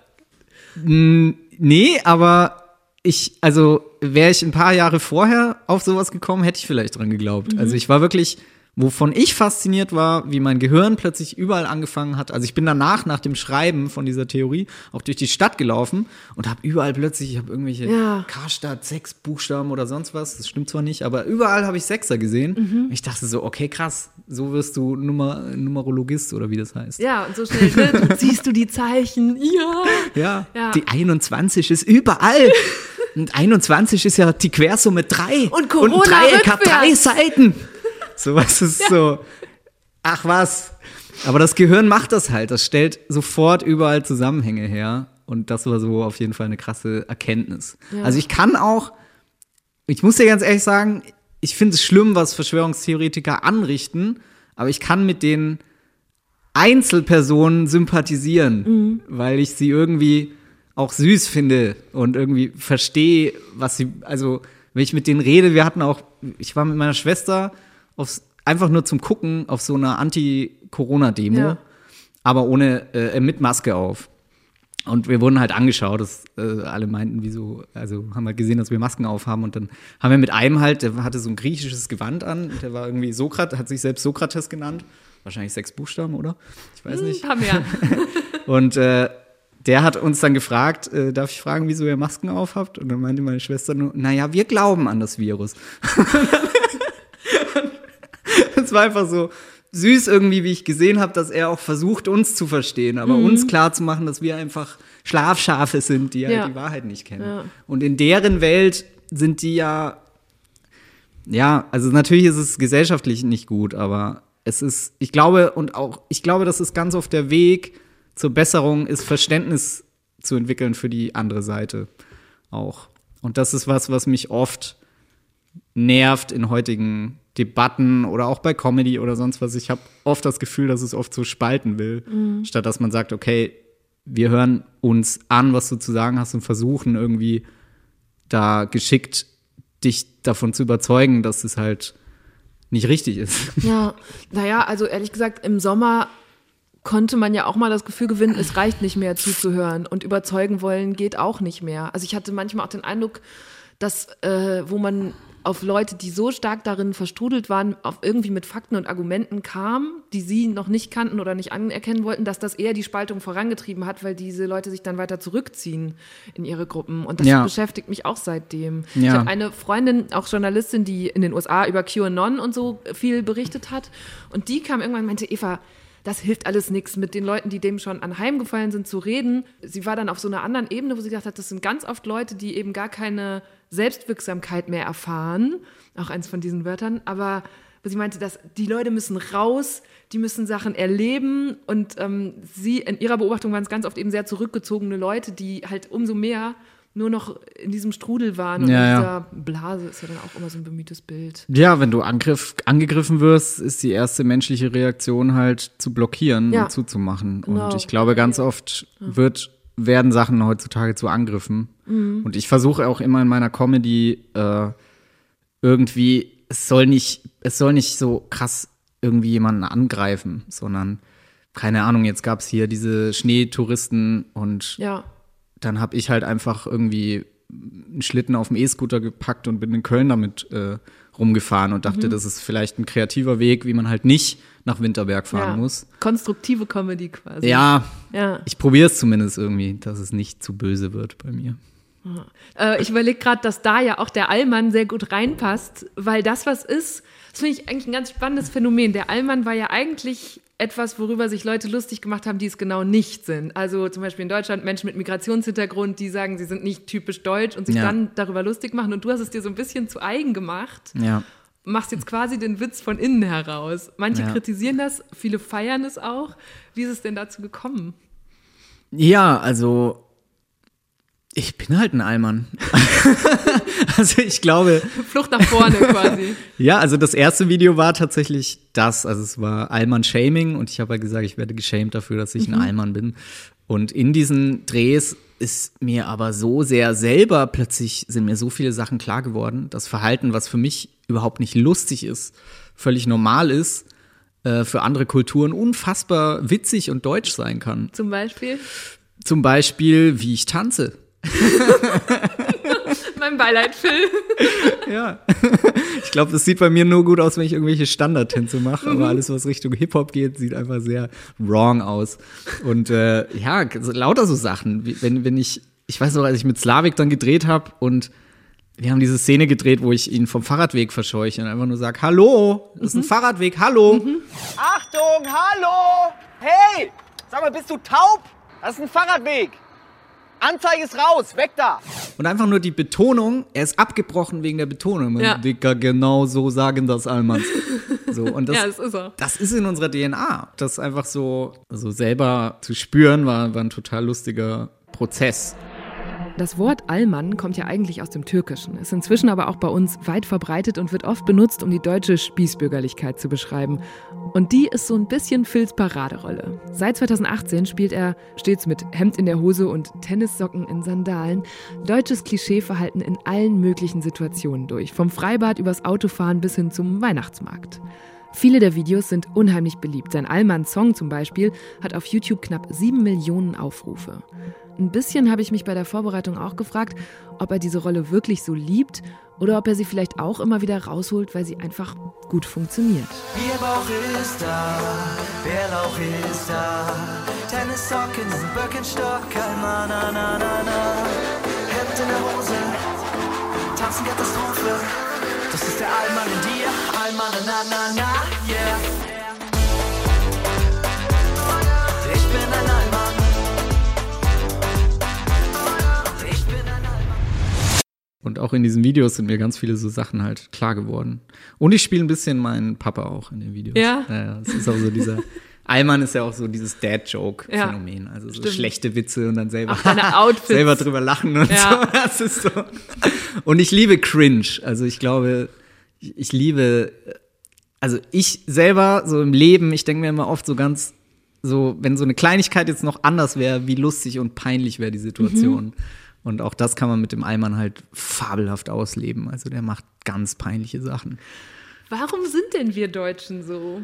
Nee, aber ich, also wäre ich ein paar Jahre vorher auf sowas gekommen, hätte ich vielleicht dran geglaubt. Mhm. Also ich war wirklich, wovon ich fasziniert war, wie mein Gehirn plötzlich überall angefangen hat. Also ich bin danach, nach dem Schreiben von dieser Theorie, auch durch die Stadt gelaufen und habe überall plötzlich, ich habe irgendwelche Ja. Karstadt, sechs Buchstaben oder sonst was, das stimmt zwar nicht, aber überall habe ich Sechser gesehen. Mhm. Ich dachte so, okay, krass, so wirst du Nummer, Numerologist oder wie das heißt. Ja, und so schnell ne, siehst du die Zeichen. Ja. Ja, Ja. die 21 ist überall. Und 21 ist ja die Quersumme 3. Und Corona Und Dreieck hat drei. Seiten. Sowas ist so. Ach was. Aber das Gehirn macht das halt. Das stellt sofort überall Zusammenhänge her. Und das war so auf jeden Fall eine krasse Erkenntnis. Ja. Also ich kann auch, ich muss dir ganz ehrlich sagen, ich finde es schlimm, was Verschwörungstheoretiker anrichten, aber ich kann mit den Einzelpersonen sympathisieren, weil ich sie irgendwie auch süß finde und irgendwie verstehe, was sie, also wenn ich mit denen rede, wir hatten auch, ich war mit meiner Schwester aufs, einfach nur zum Gucken auf so einer Anti-Corona-Demo, Ja. aber ohne, äh, mit Maske auf. Und wir wurden halt angeschaut, dass äh, alle meinten, wieso, also haben halt gesehen, dass wir Masken aufhaben und dann haben wir mit einem halt, der hatte so ein griechisches Gewand an, der war irgendwie Sokrat, hat sich selbst Sokrates genannt, wahrscheinlich sechs Buchstaben, oder? Ich weiß nicht. Haben wir. Und äh, der hat uns dann gefragt, äh, darf ich fragen, wieso ihr Masken aufhabt? Und dann meinte meine Schwester nur, naja, wir glauben an das Virus. Es war einfach so süß irgendwie, wie ich gesehen habe, dass er auch versucht, uns zu verstehen, aber Mhm. uns klar zu machen, dass wir einfach Schlafschafe sind, die Ja. halt die Wahrheit nicht kennen. Ja. Und in deren Welt sind die ja, ja, also natürlich ist es gesellschaftlich nicht gut, aber es ist, ich glaube, und auch, ich glaube, das ist ganz oft der Weg zur Besserung, ist Verständnis zu entwickeln für die andere Seite auch. Und das ist was, was mich oft nervt in heutigen Debatten oder auch bei Comedy oder sonst was. Ich habe oft das Gefühl, dass es oft so spalten will, Mhm. statt dass man sagt, okay, wir hören uns an, was du zu sagen hast und versuchen irgendwie da geschickt dich davon zu überzeugen, dass es halt nicht richtig ist. Ja, naja, also ehrlich gesagt, im Sommer konnte man ja auch mal das Gefühl gewinnen, es reicht nicht mehr zuzuhören und überzeugen wollen geht auch nicht mehr. Also ich hatte manchmal auch den Eindruck, dass äh, wo man auf Leute, die so stark darin verstrudelt waren, auf irgendwie mit Fakten und Argumenten kam, die sie noch nicht kannten oder nicht anerkennen wollten, dass das eher die Spaltung vorangetrieben hat, weil diese Leute sich dann weiter zurückziehen in ihre Gruppen. Und das Ja. beschäftigt mich auch seitdem. Ja. Ich habe eine Freundin, auch Journalistin, die in den USA über QAnon und so viel berichtet hat. Und die kam irgendwann und meinte, Eva, das hilft alles nichts, mit den Leuten, die dem schon anheimgefallen sind, zu reden. Sie war dann auf so einer anderen Ebene, wo sie gedacht hat, das sind ganz oft Leute, die eben gar keine Selbstwirksamkeit mehr erfahren. Auch eins von diesen Wörtern. Aber sie meinte, dass die Leute müssen raus, die müssen Sachen erleben. Und ähm, sie, in ihrer Beobachtung waren es ganz oft eben sehr zurückgezogene Leute, die halt umso mehr nur noch in diesem Strudel waren. Und Ja, in ja. dieser Blase ist ja dann auch immer so ein bemühtes Bild. Ja, wenn du Angriff, angegriffen wirst, ist die erste menschliche Reaktion halt zu blockieren Ja. und zuzumachen. Genau. Und ich glaube, ganz oft wird, werden Sachen heutzutage zu Angriffen. Mhm. Und ich versuche auch immer in meiner Comedy äh, irgendwie, es soll nicht, es soll nicht so krass irgendwie jemanden angreifen, sondern keine Ahnung, jetzt gab es hier diese Schneetouristen und Ja. dann habe ich halt einfach irgendwie einen Schlitten auf dem E-Scooter gepackt und bin in Köln damit äh, rumgefahren und dachte, Mhm. das ist vielleicht ein kreativer Weg, wie man halt nicht nach Winterberg fahren ja. muss. Konstruktive Comedy quasi. Ja, Ja. ich probiere es zumindest irgendwie, dass es nicht zu böse wird bei mir. Äh, ich überlege gerade, dass da ja auch der Allmann sehr gut reinpasst, weil das was ist, das finde ich eigentlich ein ganz spannendes Phänomen. Der Allmann war ja eigentlich etwas, worüber sich Leute lustig gemacht haben, die es genau nicht sind. Also zum Beispiel in Deutschland Menschen mit Migrationshintergrund, die sagen, sie sind nicht typisch deutsch und sich Ja. dann darüber lustig machen. Und du hast es dir so ein bisschen zu eigen gemacht. Ja. Machst jetzt quasi den Witz von innen heraus. Manche Ja. kritisieren das, viele feiern es auch. Wie ist es denn dazu gekommen? Ja, also ich bin halt ein Allmann. also ich glaube, Flucht nach vorne quasi. Ja, also das erste Video war tatsächlich das. Also es war Allmann-Shaming und ich habe halt gesagt, ich werde geschämt dafür, dass ich Mhm. ein Allmann bin. Und in diesen Drehs ist mir aber so sehr selber plötzlich sind mir so viele Sachen klar geworden. Das Verhalten, was für mich überhaupt nicht lustig ist, völlig normal ist, äh, für andere Kulturen unfassbar witzig und deutsch sein kann. Zum Beispiel. Zum Beispiel, wie ich tanze. Mein Beileid, Phil. Ja. Ich glaube, das sieht bei mir nur gut aus, wenn ich irgendwelche Standardtänze mache, aber alles, was Richtung Hip-Hop geht, sieht einfach sehr wrong aus. Und äh, ja, so, lauter so Sachen. Wie, wenn, wenn ich, ich weiß noch, als ich mit Slavik dann gedreht habe und wir haben diese Szene gedreht, wo ich ihn vom Fahrradweg verscheuche und einfach nur sage, hallo, das ist ein Fahrradweg, hallo. Achtung, hallo! Hey! Sag mal, bist du taub? Das ist ein Fahrradweg. Anzeige ist raus, weg da! Und einfach nur die Betonung, er ist abgebrochen wegen der Betonung. Ja. Dicker, genau so sagen das Allmanns. So, und das, Ja, das ist er. Das ist in unserer DNA. Das einfach so, so selber zu spüren, war, war ein total lustiger Prozess. Das Wort Allmann kommt ja eigentlich aus dem Türkischen, ist inzwischen aber auch bei uns weit verbreitet und wird oft benutzt, um die deutsche Spießbürgerlichkeit zu beschreiben. Und die ist so ein bisschen Phils Paraderolle. Seit 2018 spielt er stets mit Hemd in der Hose und Tennissocken in Sandalen deutsches Klischeeverhalten in allen möglichen Situationen durch, vom Freibad übers Autofahren bis hin zum Weihnachtsmarkt. Viele der Videos sind unheimlich beliebt. Sein Allmann-Song zum Beispiel hat auf YouTube knapp sieben Millionen Aufrufe. Ein bisschen habe ich mich bei der Vorbereitung auch gefragt, ob er diese Rolle wirklich so liebt oder ob er sie vielleicht auch immer wieder rausholt, weil sie einfach gut funktioniert. Bierbauch ist da, Bärlauch ist da, Tennissocken, Birkenstock, na na na na na, Hemd in der Hose, tanzen Katastrophe, das ist der Allmann in dir, Allmann, na na na, yeah. Ich bin ein Allmann. Ich bin ein Allmann. Und auch in diesen Videos sind mir ganz viele so Sachen halt klar geworden. Und ich spiele ein bisschen meinen Papa auch in den Videos. Ja? Ja, ja. Es ist auch so dieser. Allmann ist ja auch so dieses Dad-Joke-Phänomen. Also so stimmt. schlechte Witze und dann selber, selber drüber lachen und Ja. so. Das ist so. Und ich liebe Cringe. Also ich glaube, ich, ich liebe, also ich selber so im Leben, ich denke mir immer oft so ganz, so, wenn so eine Kleinigkeit jetzt noch anders wäre, wie lustig und peinlich wäre die Situation. Mhm. Und auch das kann man mit dem Allmann halt fabelhaft ausleben. Also der macht ganz peinliche Sachen. Warum sind denn wir Deutschen so?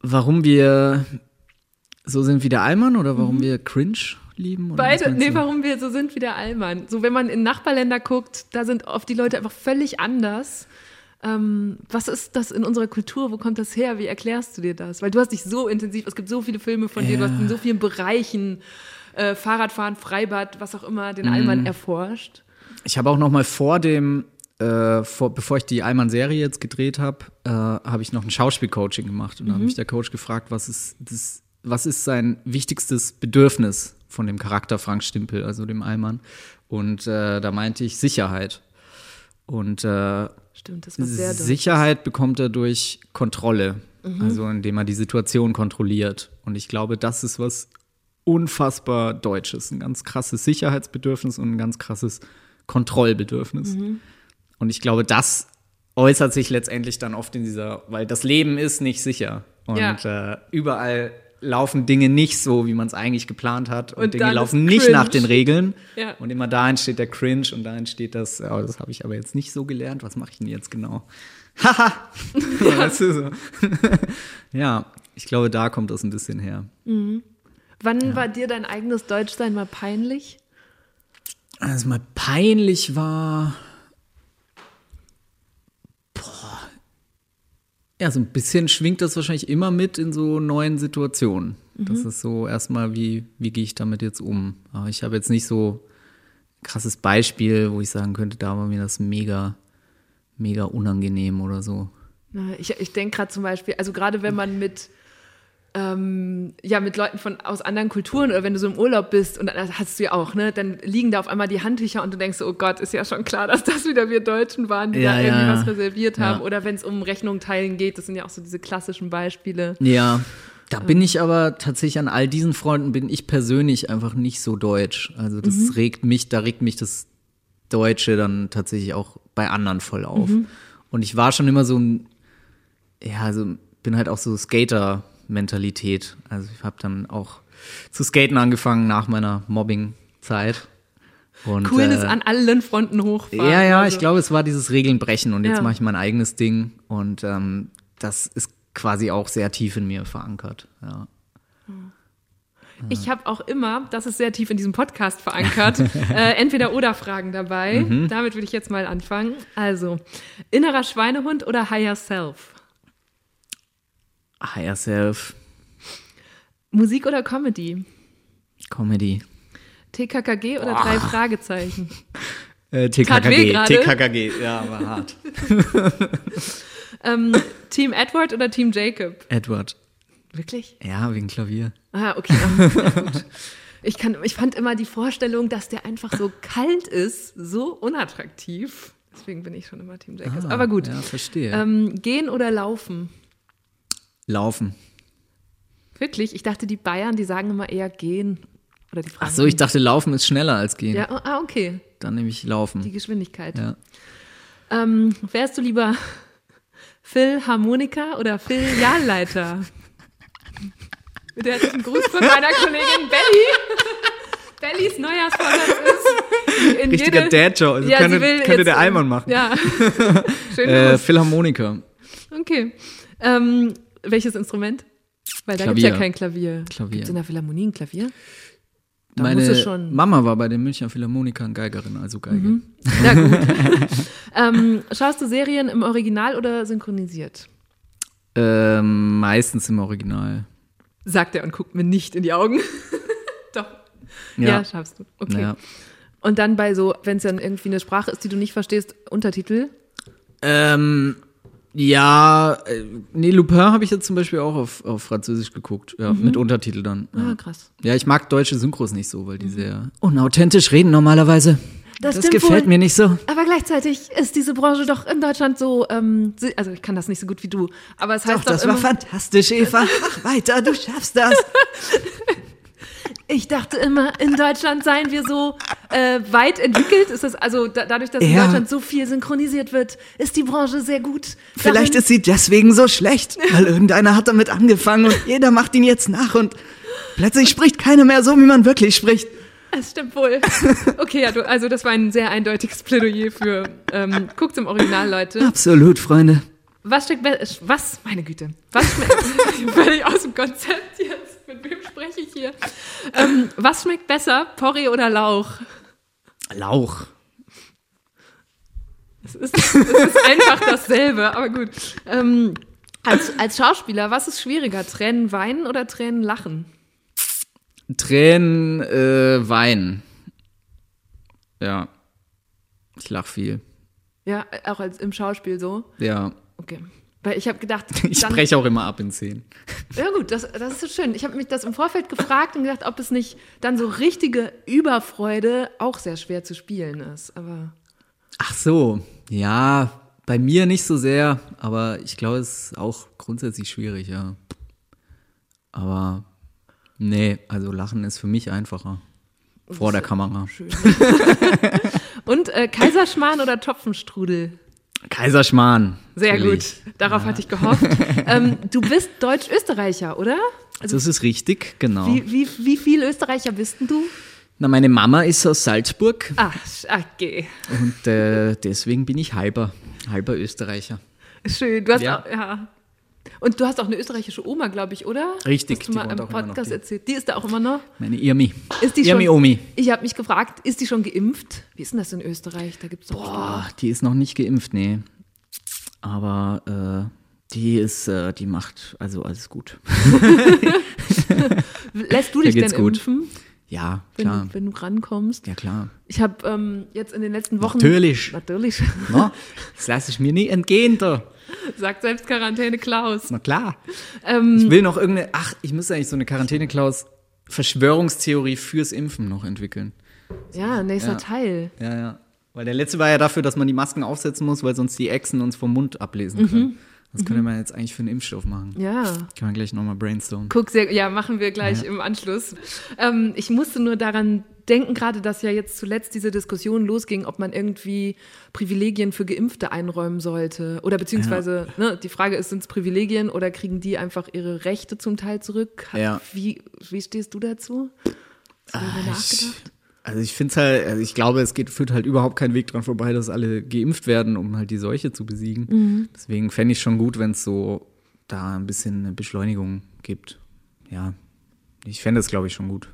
Warum wir so sind wie der Allmann oder warum wir cringe lieben? Beide, nee, warum wir so sind wie der Allmann. So, wenn man in Nachbarländer guckt, da sind oft die Leute einfach völlig anders. Ähm, was ist das in unserer Kultur? Wo kommt das her? Wie erklärst du dir das? Weil du hast dich so intensiv, es gibt so viele Filme von dir, du hast in so vielen Bereichen, äh, Fahrradfahren, Freibad, was auch immer, den Allmann erforscht. Ich habe auch noch mal vor dem, äh, vor, bevor ich die Allmann-Serie jetzt gedreht habe, äh, habe ich noch ein Schauspielcoaching gemacht. Und da hat mich der Coach gefragt, was ist, das, was ist sein wichtigstes Bedürfnis von dem Charakter Frank Stimpel, also dem Allmann. Und äh, da meinte ich Sicherheit. Und äh, Stimmt, das war sehr. Sicherheit bekommt er durch Kontrolle, also indem er die Situation kontrolliert. Und ich glaube, das ist was unfassbar Deutsches, ein ganz krasses Sicherheitsbedürfnis und ein ganz krasses Kontrollbedürfnis. Und ich glaube, das äußert sich letztendlich dann oft in dieser, weil das Leben ist nicht sicher und Ja. äh, überall laufen Dinge nicht so, wie man es eigentlich geplant hat und, Und Dinge laufen nicht nach den Regeln Ja. und immer da entsteht der Cringe und da entsteht das, ja, das habe ich aber jetzt nicht so gelernt, was mache ich denn jetzt genau? Haha! Weißt du, so. ja, ich glaube, da kommt das ein bisschen her. Wann war dir dein eigenes Deutschsein mal peinlich? Als mal peinlich war. Ja, so ein bisschen schwingt das wahrscheinlich immer mit in so neuen Situationen. Das ist so erstmal, wie, wie gehe ich damit jetzt um? Aber ich habe jetzt nicht so ein krasses Beispiel, wo ich sagen könnte, da war mir das mega, mega unangenehm oder so. Ich, ich denke gerade zum Beispiel, also gerade wenn man mit, ähm, ja, mit Leuten von, aus anderen Kulturen oder wenn du so im Urlaub bist und das hast du ja auch, ne, dann liegen da auf einmal die Handtücher und du denkst, so, oh Gott, ist ja schon klar, dass das wieder wir Deutschen waren, die Ja, da irgendwie ja. was reserviert haben. Oder wenn es um Rechnung teilen geht, das sind ja auch so diese klassischen Beispiele. Ja, da bin ich aber tatsächlich an all diesen Freunden bin ich persönlich einfach nicht so deutsch. Also das Mhm. regt mich, da regt mich das Deutsche dann tatsächlich auch bei anderen voll auf. Mhm. Und ich war schon immer so ein, ja, also bin halt auch so Skater-Mentalität. Also ich habe dann auch zu skaten angefangen nach meiner Mobbing-Zeit. Und, Coolness äh, an allen Fronten hochfahren. ja, ja, also. ich glaube, es war dieses Regeln brechen und jetzt Ja. mache ich mein eigenes Ding und ähm, das ist quasi auch sehr tief in mir verankert. Ja. Ich habe auch immer, das ist sehr tief in diesem Podcast verankert, äh, entweder oder Fragen dabei. Mhm. Damit würde ich jetzt mal anfangen. Also, innerer Schweinehund oder Higher Self? Higher Self, Musik oder Comedy? Comedy. TKKG oder drei Fragezeichen? Äh, TKKG. TKKG, ja, war hart. Ähm, Team Edward oder Team Jacob? Edward. Wirklich? Ja, wegen Klavier. Ah, okay. Gut. Ich, kann, ich fand immer die Vorstellung, dass der einfach so kalt ist, so unattraktiv. Deswegen bin ich schon immer Team Jacob. Ah, Aber gut. Ja, verstehe. Ähm, gehen oder laufen? Laufen. Wirklich? Ich dachte, die Bayern, die sagen immer eher gehen. Oder die Ach so, ich dachte, Laufen ist schneller als gehen. Ja, ah, okay. Dann nehme ich Die Laufen. Geschwindigkeit. Ja. Ähm, wärst du lieber Phil Harmonika oder Phil Jahrleiter? Mit herzlichen Gruß von meiner Kollegin Belly. Bellys Neujahrsvorsatz ist, in Richtiger jede, Dad-Joke. Also Ja, könnte, könnte jetzt- der Allmann machen. Ja. Schön Äh. Philharmoniker. Okay. Ähm, welches Instrument? Weil da gibt es ja kein Klavier. Klavier. Gibt es in der Philharmonie ein Klavier? Da Meine. Mama war bei den Münchner Philharmonikern Geigerin, also Geige. Mhm. Ja, gut. ähm, schaust du Serien im Original oder synchronisiert? Ähm, meistens im Original. Sagt er und guckt mir nicht in die Augen. Doch. Ja. Ja. schaffst du. Okay. Ja. Und dann bei so, wenn es dann irgendwie eine Sprache ist, die du nicht verstehst, Untertitel. Ähm, ja, äh, nee, Lupin habe ich jetzt zum Beispiel auch auf, auf Französisch geguckt, ja, mit Untertitel dann. Ja. Mhm. Ah, krass. ja, ich mag deutsche Synchros nicht so, weil die sehr unauthentisch reden normalerweise. Das Das, gefällt wohl. mir nicht so. Aber gleichzeitig ist diese Branche doch in Deutschland so, ähm, also ich kann das nicht so gut wie du, aber es heißt Doch, doch, das immer, war fantastisch, Eva. Mach weiter, du schaffst das. ich dachte immer, in Deutschland seien wir so äh, weit entwickelt. Ist das also da, dadurch, dass in Ja. Deutschland so viel synchronisiert wird, ist die Branche sehr gut. Vielleicht ist sie deswegen so schlecht, weil irgendeiner hat damit angefangen und jeder macht ihn jetzt nach und plötzlich spricht keiner mehr so, wie man wirklich spricht. Es stimmt wohl. Okay, ja, du, also das war ein sehr eindeutiges Plädoyer für ähm, guckt im Original, Leute. Absolut, Freunde. Was steckt was? Meine Güte. Was schmeckt völlig aus dem Konzept jetzt? Mit wem spreche ich hier? Ähm, was schmeckt besser, Porree oder Lauch? Lauch. Es ist, es ist einfach dasselbe, aber gut. Ähm, als, als Schauspieler, was ist schwieriger? Tränen weinen oder Tränen lachen? Tränen, äh, weinen. Ja. Ich lach viel. Ja, auch als im Schauspiel so. Ja. Okay. Weil ich habe gedacht, Ich dann- spreche auch immer ab in Szenen. Ja gut, das, das ist so schön. Ich habe mich das im Vorfeld gefragt und gedacht, ob es nicht dann so richtige Überfreude auch sehr schwer zu spielen ist. Aber Ach so. Ja, bei mir nicht so sehr, aber ich glaube, es ist auch grundsätzlich schwierig, ja. Aber nee, also Lachen ist für mich einfacher. Vor der Kamera. schön. und äh, Kaiserschmarrn oder Topfenstrudel? Kaiserschmarrn. Sehr natürlich. gut. Darauf hatte ich gehofft. ähm, du bist Deutsch-Österreicher, oder? Das ist richtig, genau. Wie, wie, wie viel Österreicher bist denn du? Na, meine Mama ist aus Salzburg Ah, okay. und äh, deswegen bin ich halber, halber Österreicher. Schön. Du hast Ja. auch, ja. Und du hast auch eine österreichische Oma, glaube ich, oder? Richtig, Hast du die mal im Podcast erzählt. Die ist da auch immer noch. Meine Irmi. Ist die Irmi schon, Omi. Ich habe mich gefragt, ist die schon geimpft? Wie ist denn das in Österreich? Da gibt es doch. Boah, die ist noch nicht geimpft, nee. Aber äh, die ist, äh, die macht also alles gut. Lässt du dich denn gut. impfen, Ja, wenn, klar. du, wenn du rankommst? Ja, klar. Ich habe ähm, jetzt in den letzten Wochen. Natürlich. Natürlich. Na, das lasse ich mir nie entgehen, da. Sagt selbst Quarantäne Klaus. Na klar. Ähm, Ich will noch irgendeine, ach, ich müsste eigentlich so eine Quarantäne-Klaus Verschwörungstheorie fürs Impfen noch entwickeln. ja, nächster Ja. Teil. Ja, ja. Weil der letzte war ja dafür, dass man die Masken aufsetzen muss, weil sonst die Echsen uns vom Mund ablesen können. Das könnte man jetzt eigentlich für einen Impfstoff machen. Mhm. Ja. Kann man gleich nochmal brainstormen. Guck, sehr, ja, machen wir gleich im Anschluss. Ähm, ich musste nur daran denken, gerade, dass ja jetzt zuletzt diese Diskussion losging, ob man irgendwie Privilegien für Geimpfte einräumen sollte. Oder beziehungsweise, ne, die Frage ist, sind es Privilegien oder kriegen die einfach ihre Rechte zum Teil zurück? Ja. Wie, wie stehst du dazu? Hast du nachgedacht? Also ich finde es halt, also ich glaube, es geht, führt halt überhaupt kein Weg dran vorbei, dass alle geimpft werden, um halt die Seuche zu besiegen. Mhm. Deswegen fände ich schon gut, wenn es so da ein bisschen eine Beschleunigung gibt. Ja, ich fände es, glaube ich, schon gut.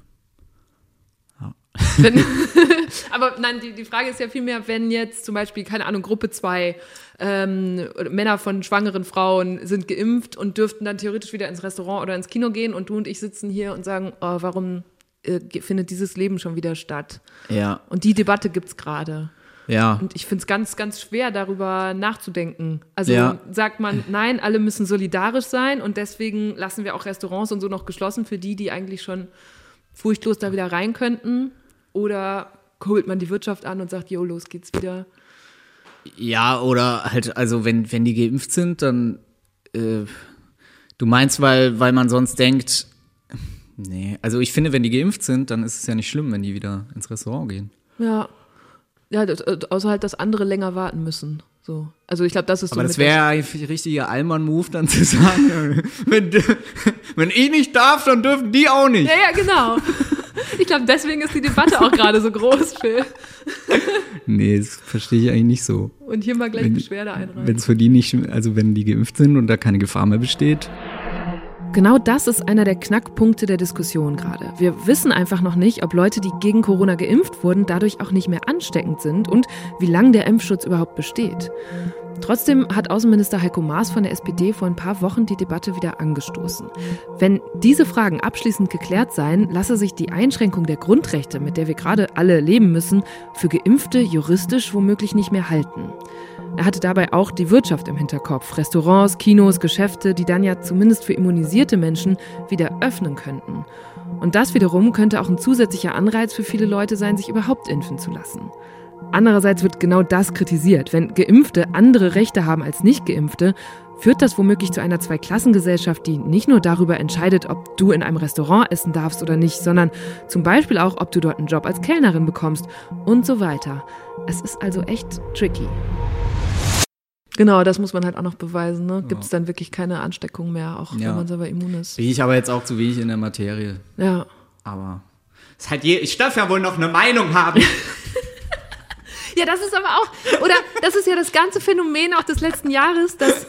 Wenn, aber nein, die, die Frage ist ja vielmehr, wenn jetzt zum Beispiel, keine Ahnung, Gruppe 2 ähm, Männer von schwangeren Frauen sind geimpft und dürften dann theoretisch wieder ins Restaurant oder ins Kino gehen und du und ich sitzen hier und sagen, oh, warum äh, findet dieses Leben schon wieder statt? Ja, Und die Debatte gibt's gerade. ja. Und ich finde es ganz, ganz schwer, darüber nachzudenken. Also Ja. sagt man, nein, alle müssen solidarisch sein und deswegen lassen wir auch Restaurants und so noch geschlossen für die, die eigentlich schon furchtlos da wieder rein könnten. Oder holt man die Wirtschaft an und sagt, jo, los geht's wieder. Ja, oder halt, also wenn, wenn die geimpft sind, dann äh, du meinst, weil, weil man sonst denkt, nee, also ich finde, wenn die geimpft sind, dann ist es ja nicht schlimm, wenn die wieder ins Restaurant gehen. Ja. Ja, äh, außer halt, dass andere länger warten müssen. So. Also ich glaube, das ist Aber so das wäre ein richtiger Allmann-Move, dann zu sagen, wenn, wenn ich nicht darf, dann dürfen die auch nicht. Ja, ja, genau. Ich glaube, deswegen ist die Debatte auch gerade so groß, Phil. Nee, das verstehe ich eigentlich nicht so. Und hier mal gleich Wenn- Beschwerde einreichen. Wenn es für die nicht, also wenn die geimpft sind und da keine Gefahr mehr besteht. Genau das ist einer der Knackpunkte der Diskussion gerade. Wir wissen einfach noch nicht, ob Leute, die gegen Corona geimpft wurden, dadurch auch nicht mehr ansteckend sind und wie lange der Impfschutz überhaupt besteht. Trotzdem hat Außenminister Heiko Maas von der SPD vor ein paar Wochen die Debatte wieder angestoßen. Wenn diese Fragen abschließend geklärt seien, lasse sich die Einschränkung der Grundrechte, mit der wir gerade alle leben müssen, für Geimpfte juristisch womöglich nicht mehr halten. Er hatte dabei auch die Wirtschaft im Hinterkopf. Restaurants, Kinos, Geschäfte, die dann ja zumindest für immunisierte Menschen wieder öffnen könnten. Und das wiederum könnte auch ein zusätzlicher Anreiz für viele Leute sein, sich überhaupt impfen zu lassen. Andererseits wird genau das kritisiert. Wenn Geimpfte andere Rechte haben als Nicht-Geimpfte, führt das womöglich zu einer Zweiklassengesellschaft, die nicht nur darüber entscheidet, ob du in einem Restaurant essen darfst oder nicht, sondern zum Beispiel auch, ob du dort einen Job als Kellnerin bekommst und so weiter. Es ist also echt tricky. Genau, das muss man halt auch noch beweisen. Ne? Gibt es dann wirklich keine Ansteckung mehr, auch Ja. wenn man selber immun ist. Bin ich aber jetzt auch zu wenig in der Materie. Ja. Aber es hat je, ich darf ja wohl noch eine Meinung haben. Ja, das ist aber auch, oder das ist ja das ganze Phänomen auch des letzten Jahres, dass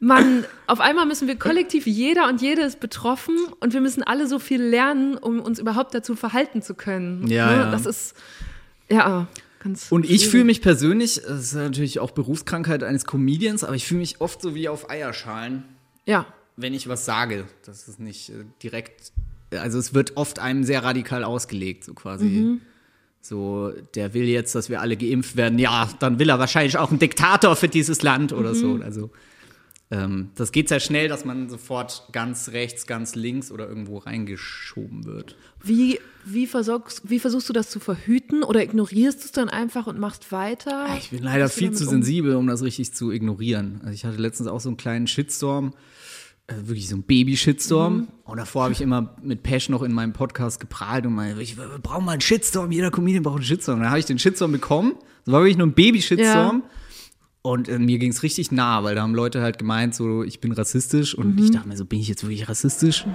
man, auf einmal müssen wir kollektiv, jeder und jede ist betroffen und wir müssen alle so viel lernen, um uns überhaupt dazu verhalten zu können. Ja, ne? ja. Das ist, ja, ganz. Und ich fühle mich persönlich, das ist natürlich auch Berufskrankheit eines Comedians, aber ich fühle mich oft so wie auf Eierschalen, Ja, wenn ich was sage. Das ist nicht äh, direkt, also es wird oft einem sehr radikal ausgelegt, so quasi. Mhm. So, der will jetzt, dass wir alle geimpft werden. Ja, dann will er wahrscheinlich auch einen Diktator für dieses Land oder so. Mhm. Also, ähm, das geht sehr schnell, dass man sofort ganz rechts, ganz links oder irgendwo reingeschoben wird. wie, wie, versorgst, wie versuchst du das zu verhüten oder ignorierst du es dann einfach und machst weiter? Ich bin leider viel zu um? sensibel, um das richtig zu ignorieren. Also ich hatte letztens auch so einen kleinen Shitstorm, äh, wirklich so einen Baby-Shitstorm. Mhm. Und davor habe ich immer mit Pesh noch in meinem Podcast geprahlt und meinte, ich wir brauchen mal einen Shitstorm, jeder Comedian braucht einen Shitstorm. Und dann habe ich den Shitstorm bekommen. Das war wirklich nur ein Baby-Shitstorm. Und äh, mir ging es richtig nah, weil da haben Leute halt gemeint, so ich bin rassistisch. Und Mhm. ich dachte mir so, bin ich jetzt wirklich rassistisch?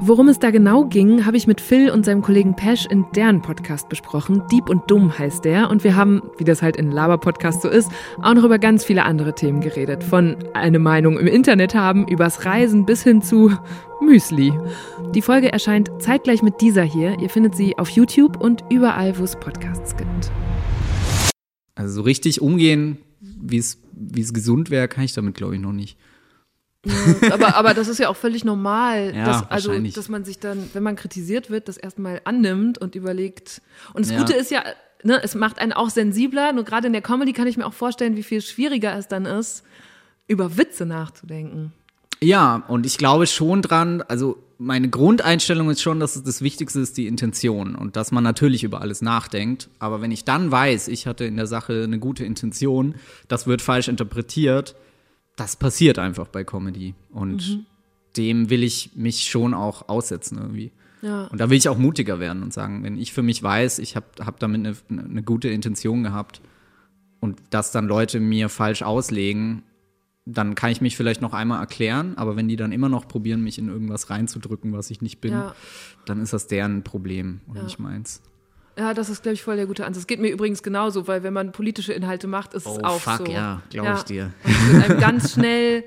Worum es da genau ging, habe ich mit Phil und seinem Kollegen Pesch in deren Podcast besprochen. Dieb und Dumm heißt der. Und wir haben, wie das halt in Laber-Podcast so ist, auch noch über ganz viele andere Themen geredet. Von eine Meinung im Internet haben, übers Reisen bis hin zu Müsli. Die Folge erscheint zeitgleich mit dieser hier. Ihr findet sie auf YouTube und überall, wo es Podcasts gibt. Also so richtig umgehen, wie es wie es gesund wäre, kann ich damit, glaube ich, noch nicht. Aber, aber das ist ja auch völlig normal, Ja, dass, also, dass man sich dann, wenn man kritisiert wird, das erstmal annimmt und überlegt. Und das Ja. Gute ist ja, ne, es macht einen auch sensibler. Nur gerade in der Comedy kann ich mir auch vorstellen, wie viel schwieriger es dann ist, über Witze nachzudenken. Ja, und ich glaube schon dran, also meine Grundeinstellung ist schon, dass das Wichtigste ist, die Intention und dass man natürlich über alles nachdenkt. Aber wenn ich dann weiß, ich hatte in der Sache eine gute Intention, das wird falsch interpretiert, das passiert einfach bei Comedy. Und dem will ich mich schon auch aussetzen irgendwie. Ja. Und da will ich auch mutiger werden und sagen, wenn ich für mich weiß, ich habe hab damit eine, eine gute Intention gehabt und das dann Leute mir falsch auslegen, dann kann ich mich vielleicht noch einmal erklären, aber wenn die dann immer noch probieren, mich in irgendwas reinzudrücken, was ich nicht bin, Ja. dann ist das deren Problem und Ja. nicht meins. Ja, das ist, glaube ich, voll der gute Ansatz. Es geht mir übrigens genauso, weil wenn man politische Inhalte macht, ist es Oh, auch fuck, so. ja, glaub ich dir. Und es einem ganz schnell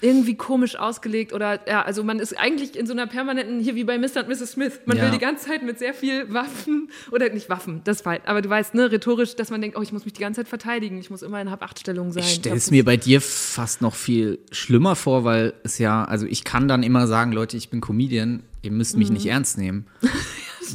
irgendwie komisch ausgelegt oder ja, also man ist eigentlich in so einer permanenten, hier wie bei Mr. und Mrs. Smith, man Ja. will die ganze Zeit mit sehr viel Waffen oder nicht Waffen, das war, aber du weißt, ne, rhetorisch, dass man denkt, oh, ich muss mich die ganze Zeit verteidigen, ich muss immer in Hab-Acht-Stellung sein. Ich stelle es mir bei dir fast noch viel schlimmer vor, weil es ja, also ich kann dann immer sagen, Leute, ich bin Comedian, ihr müsst mich Mhm. nicht ernst nehmen.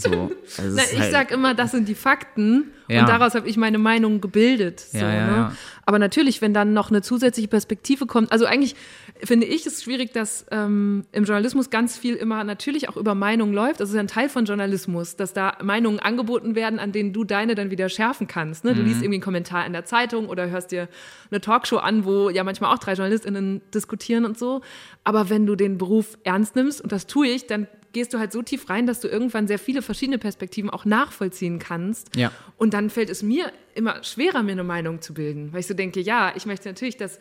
so, also Na, ich halt- sag immer, das sind die Fakten Ja. und daraus habe ich meine Meinung gebildet. So, Ja, ja, ne? Aber natürlich, wenn dann noch eine zusätzliche Perspektive kommt, also eigentlich finde ich es schwierig, dass ähm, im Journalismus ganz viel immer natürlich auch über Meinungen läuft. Das ist ja ein Teil von Journalismus, dass da Meinungen angeboten werden, an denen du deine dann wieder schärfen kannst. Ne? Du Mhm. liest irgendwie einen Kommentar in der Zeitung oder hörst dir eine Talkshow an, wo ja manchmal auch drei JournalistInnen diskutieren und so. Aber wenn du den Beruf ernst nimmst, und das tue ich, dann gehst du halt so tief rein, dass du irgendwann sehr viele verschiedene Perspektiven auch nachvollziehen kannst. Ja. Und dann fällt es mir immer schwerer, mir eine Meinung zu bilden, weil ich so denke, ja, ich möchte natürlich, dass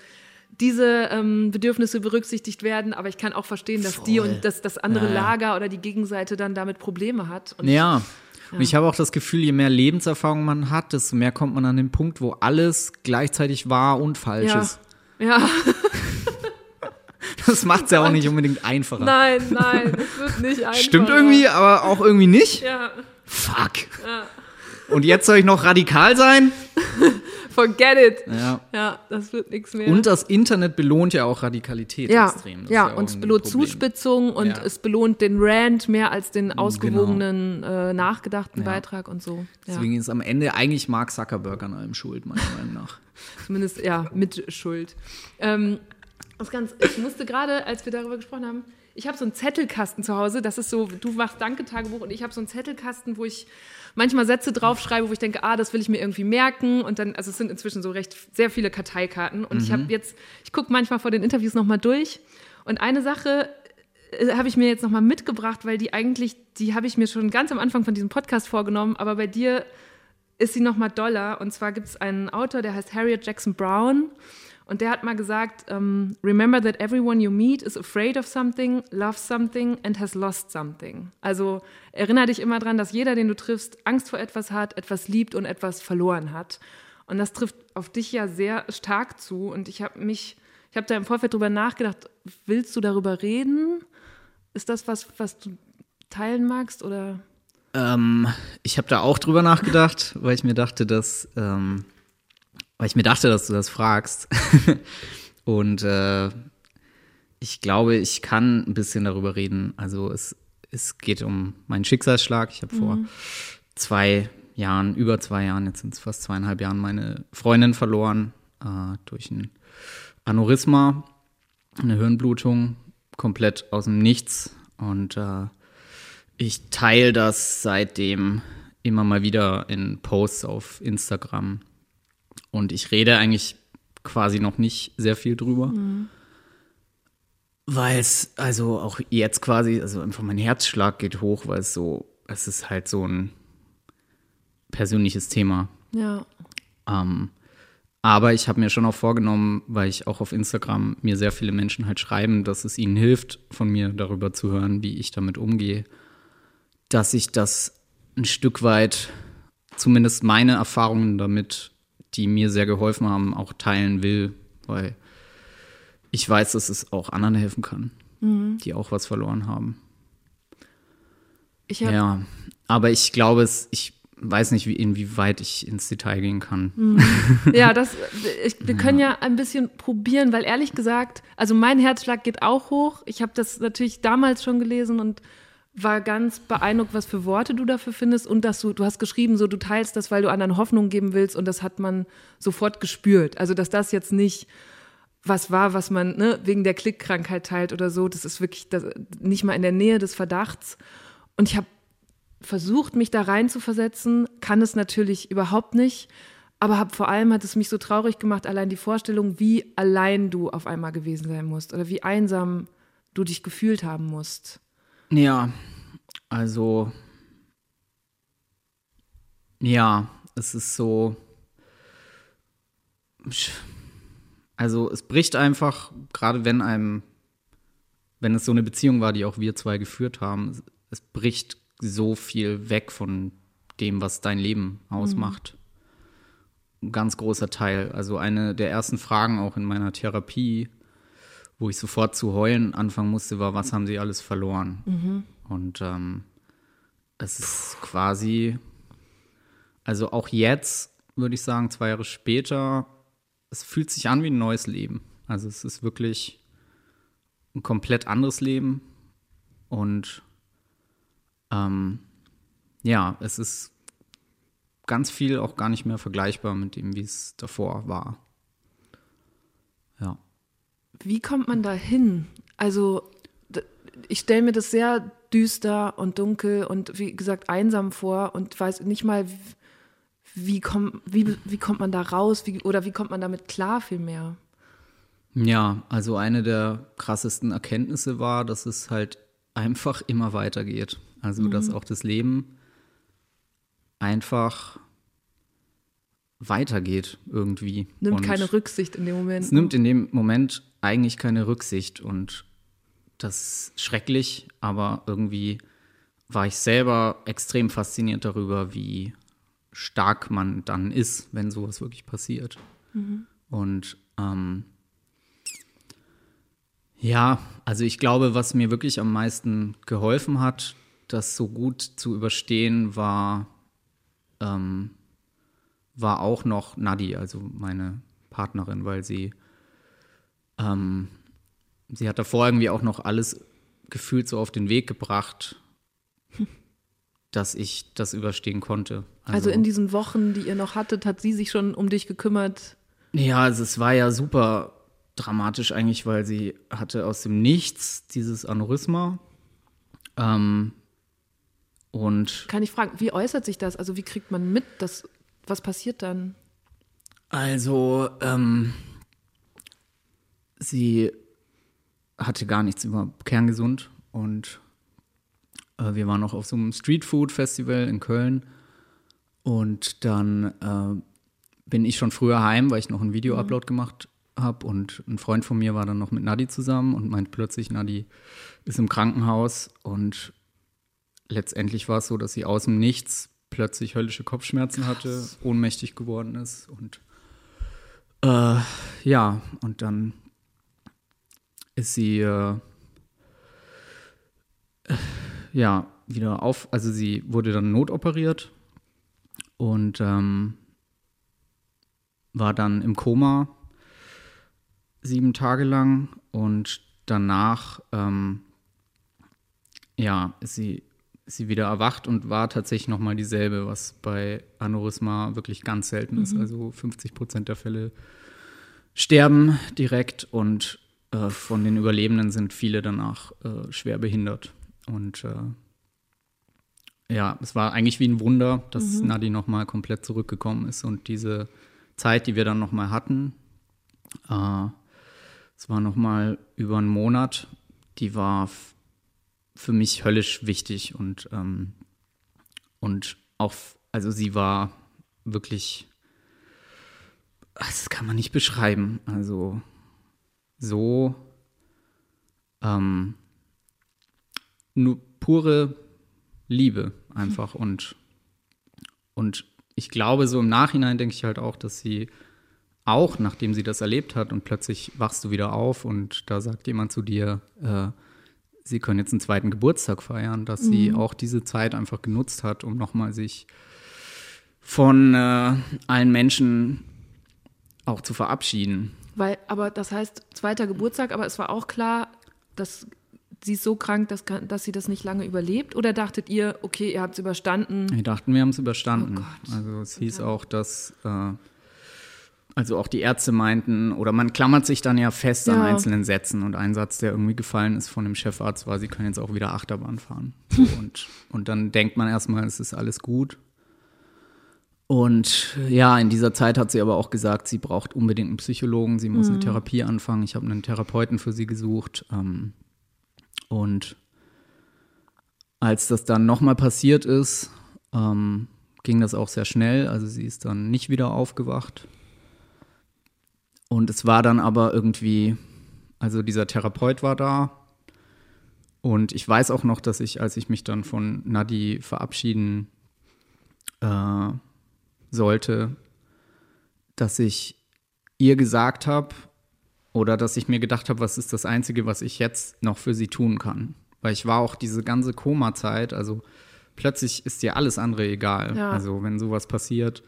diese ähm, Bedürfnisse berücksichtigt werden, aber ich kann auch verstehen, dass die Voll. und dass das andere Ja. Lager oder die Gegenseite dann damit Probleme hat. Und Ja. Und ich habe auch das Gefühl, je mehr Lebenserfahrung man hat, desto mehr kommt man an den Punkt, wo alles gleichzeitig wahr und falsch ja. ist. Ja, Das macht es ja auch nicht unbedingt einfacher. nein, nein, es wird nicht einfach. Stimmt irgendwie, aber auch irgendwie nicht. Ja, Fuck. ja. Und jetzt soll ich noch radikal sein? Forget it. Ja. Ja, das wird nichts mehr. Und das Internet belohnt ja auch Radikalität ja, extrem. Das ja, auch und es belohnt. Zuspitzung und Ja. Genau. es belohnt den Rant mehr als den ausgewogenen, äh, nachgedachten Ja. Beitrag und so. Ja. Deswegen ist am Ende eigentlich Mark Zuckerberg an allem schuld, meiner Meinung nach. Zumindest, ja, mit Schuld. Ähm, das ganz, ich musste gerade, als wir darüber gesprochen haben, ich habe so einen Zettelkasten zu Hause. Das ist so, du machst Danke-Tagebuch und ich habe so einen Zettelkasten, wo ich manchmal Sätze draufschreibe, wo ich denke, ah, das will ich mir irgendwie merken. Und dann, also es sind inzwischen so recht sehr viele Karteikarten. Und ich Mhm. habe jetzt, ich gucke manchmal vor den Interviews nochmal durch. Und eine Sache äh, habe ich mir jetzt nochmal mitgebracht, weil die eigentlich, die habe ich mir schon ganz am Anfang von diesem Podcast vorgenommen, aber bei dir ist sie noch mal doller. Und zwar gibt es einen Autor, der heißt Harriet Jackson Brown. Und der hat mal gesagt, ähm, remember that everyone you meet is afraid of something, loves something and has lost something. Also erinnere dich immer dran, dass jeder, den du triffst, Angst vor etwas hat, etwas liebt und etwas verloren hat. Und das trifft auf dich ja sehr stark zu. Und ich habe mich, Ich habe da im Vorfeld drüber nachgedacht, willst du darüber reden? Ist das was, was du teilen magst oder? Ähm, ich habe da auch drüber nachgedacht, weil ich mir dachte, dass, ähm, weil ich mir dachte, dass du das fragst. Und äh, ich glaube, ich kann ein bisschen darüber reden. Also es, es geht um meinen Schicksalsschlag. Ich habe vor zwei Jahren, über zwei Jahren, jetzt sind es fast zweieinhalb Jahren, meine Freundin verloren äh, durch ein Aneurysma, eine Hirnblutung, komplett aus dem Nichts. Und äh, ich teile das seitdem immer mal wieder in Posts auf Instagram. Und ich rede eigentlich quasi noch nicht sehr viel drüber. Weil es, also auch jetzt quasi, also einfach mein Herzschlag geht hoch, weil es so, es ist halt so ein persönliches Thema. Ja. Ähm, aber ich habe mir schon auch vorgenommen, weil ich auch auf Instagram mir sehr viele Menschen halt schreiben, dass es ihnen hilft, von mir darüber zu hören, wie ich damit umgehe, dass ich das ein Stück weit, zumindest meine Erfahrungen damit, die mir sehr geholfen haben, auch teilen will, weil ich weiß, dass es auch anderen helfen kann, die auch was verloren haben. Ich habe Ja, aber ich glaube, es, ich weiß nicht, wie, inwieweit ich ins Detail gehen kann. Ja, das, ich, wir können ja ein bisschen probieren, weil ehrlich gesagt, also mein Herzschlag geht auch hoch. Ich habe das natürlich damals schon gelesen und war ganz beeindruckt, was für Worte du dafür findest und dass du, du hast geschrieben, so du teilst das, weil du anderen Hoffnung geben willst und das hat man sofort gespürt. Also, dass das jetzt nicht was war, was man ne, wegen der Klickkrankheit teilt oder so, das ist wirklich das, nicht mal in der Nähe des Verdachts. Und ich habe versucht, mich da rein zu versetzen, kann es natürlich überhaupt nicht, aber hab, vor allem hat es mich so traurig gemacht, allein die Vorstellung, wie allein du auf einmal gewesen sein musst oder wie einsam du dich gefühlt haben musst. Ja, also ja, es ist so. Also es bricht einfach, gerade wenn einem, wenn es so eine Beziehung war, die auch wir zwei geführt haben, es, bricht so viel weg von dem, was dein Leben ausmacht. Ein ganz großer Teil. Also eine der ersten Fragen auch in meiner Therapie, wo ich sofort zu heulen anfangen musste, war, was haben sie alles verloren? Und ähm, es ist quasi, also auch jetzt, würde ich sagen, zwei Jahre später, es fühlt sich an wie ein neues Leben. Also es ist wirklich ein komplett anderes Leben. Und ähm, ja, es ist ganz viel auch gar nicht mehr vergleichbar mit dem, wie es davor war. Wie kommt man da hin? Also, ich stelle mir das sehr düster und dunkel und wie gesagt einsam vor und weiß nicht mal, wie, komm, wie, wie kommt man da raus wie, oder wie kommt man damit klar vielmehr? Ja, also eine der krassesten Erkenntnisse war, dass es halt einfach immer weitergeht. Also, dass auch das Leben einfach weitergeht irgendwie. Nimmt Und keine Rücksicht in dem Moment. Es nimmt in dem Moment eigentlich keine Rücksicht und das ist schrecklich, aber irgendwie war ich selber extrem fasziniert darüber, wie stark man dann ist, wenn sowas wirklich passiert. Und ähm, ja, also ich glaube, was mir wirklich am meisten geholfen hat, das so gut zu überstehen, war, ähm, war auch noch Nadi, also meine Partnerin, weil sie, ähm, sie hat davor irgendwie auch noch alles gefühlt so auf den Weg gebracht, dass ich das überstehen konnte. Also in diesen Wochen, die ihr noch hattet, hat sie sich schon um dich gekümmert. Ja, also es war ja super dramatisch eigentlich, weil sie hatte aus dem Nichts dieses Aneurysma. Ähm, und Kann ich fragen, wie äußert sich das? Also wie kriegt man mit, dass, was passiert dann? also ähm, sie hatte gar nichts über kerngesund und äh, wir waren noch auf so einem Streetfood-Festival in Köln und dann äh, bin ich schon früher heim, weil ich noch einen Video-Upload gemacht habe und ein Freund von mir war dann noch mit Nadi zusammen und meint plötzlich, Nadi ist im Krankenhaus und letztendlich war es so, dass sie aus dem Nichts plötzlich höllische Kopfschmerzen hatte, ohnmächtig geworden ist und äh, ja, und dann ist sie äh, ja wieder auf, also sie wurde dann notoperiert und ähm, war dann im Koma sieben Tage lang und danach ähm, ja, ist sie, ist sie wieder erwacht und war tatsächlich nochmal dieselbe, was bei Aneurysma wirklich ganz selten ist. Also 50 Prozent der Fälle sterben direkt und äh, von den Überlebenden sind viele danach äh, schwer behindert. Und äh, ja, es war eigentlich wie ein Wunder, dass Nadi nochmal komplett zurückgekommen ist und diese Zeit, die wir dann nochmal hatten, äh, es war nochmal über einen Monat, die war für mich höllisch wichtig und, ähm, und auch, also sie war wirklich, das kann man nicht beschreiben, also so ähm, nur pure Liebe einfach und und ich glaube so im Nachhinein denke ich halt auch, dass sie auch nachdem sie das erlebt hat und plötzlich wachst du wieder auf und da sagt jemand zu dir, äh, sie können jetzt einen zweiten Geburtstag feiern, dass sie auch diese Zeit einfach genutzt hat, um nochmal sich von äh, allen Menschen auch zu verabschieden. Weil, aber das heißt, zweiter Geburtstag, aber es war auch klar, dass sie ist so krank, dass, dass sie das nicht lange überlebt? Oder dachtet ihr, okay, ihr habt es überstanden? Wir dachten, wir haben es überstanden. Oh also es hieß auch, dass äh, also auch die Ärzte meinten, oder man klammert sich dann ja fest an Ja. einzelnen Sätzen und ein Satz, der irgendwie gefallen ist von dem Chefarzt, war, sie können jetzt auch wieder Achterbahn fahren. So, und, und dann denkt man erstmal, es ist alles gut. Und ja, in dieser Zeit hat sie aber auch gesagt, sie braucht unbedingt einen Psychologen, sie muss eine Therapie anfangen. Ich habe einen Therapeuten für sie gesucht. Ähm, und als das dann nochmal passiert ist, ähm, ging das auch sehr schnell. Also sie ist dann nicht wieder aufgewacht. Und es war dann aber irgendwie, also dieser Therapeut war da. Und ich weiß auch noch, dass ich, als ich mich dann von Nadi verabschieden äh, sollte, dass ich ihr gesagt habe oder dass ich mir gedacht habe, was ist das Einzige, was ich jetzt noch für sie tun kann. Weil ich war auch diese ganze Koma-Zeit, also plötzlich ist dir alles andere egal. Ja. Also wenn sowas passiert,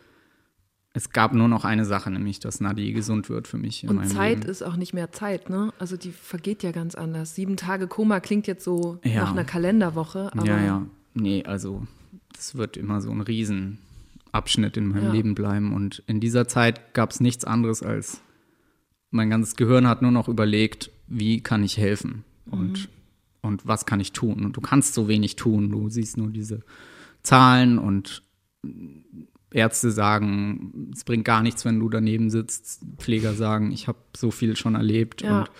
es gab nur noch eine Sache, nämlich dass Nadi gesund wird für mich Und Zeit Leben. ist auch nicht mehr Zeit, ne? Also die vergeht ja ganz anders. Sieben Tage Koma klingt jetzt so Ja. nach einer Kalenderwoche, aber ja, ja. Nee, also das wird immer so ein Riesenabschnitt in meinem Ja. Leben bleiben. Und in dieser Zeit gab es nichts anderes als mein ganzes Gehirn hat nur noch überlegt, wie kann ich helfen und, und was kann ich tun. Und du kannst so wenig tun. Du siehst nur diese Zahlen und Ärzte sagen, es bringt gar nichts, wenn du daneben sitzt. Pfleger sagen, ich habe so viel schon erlebt. Ja. Und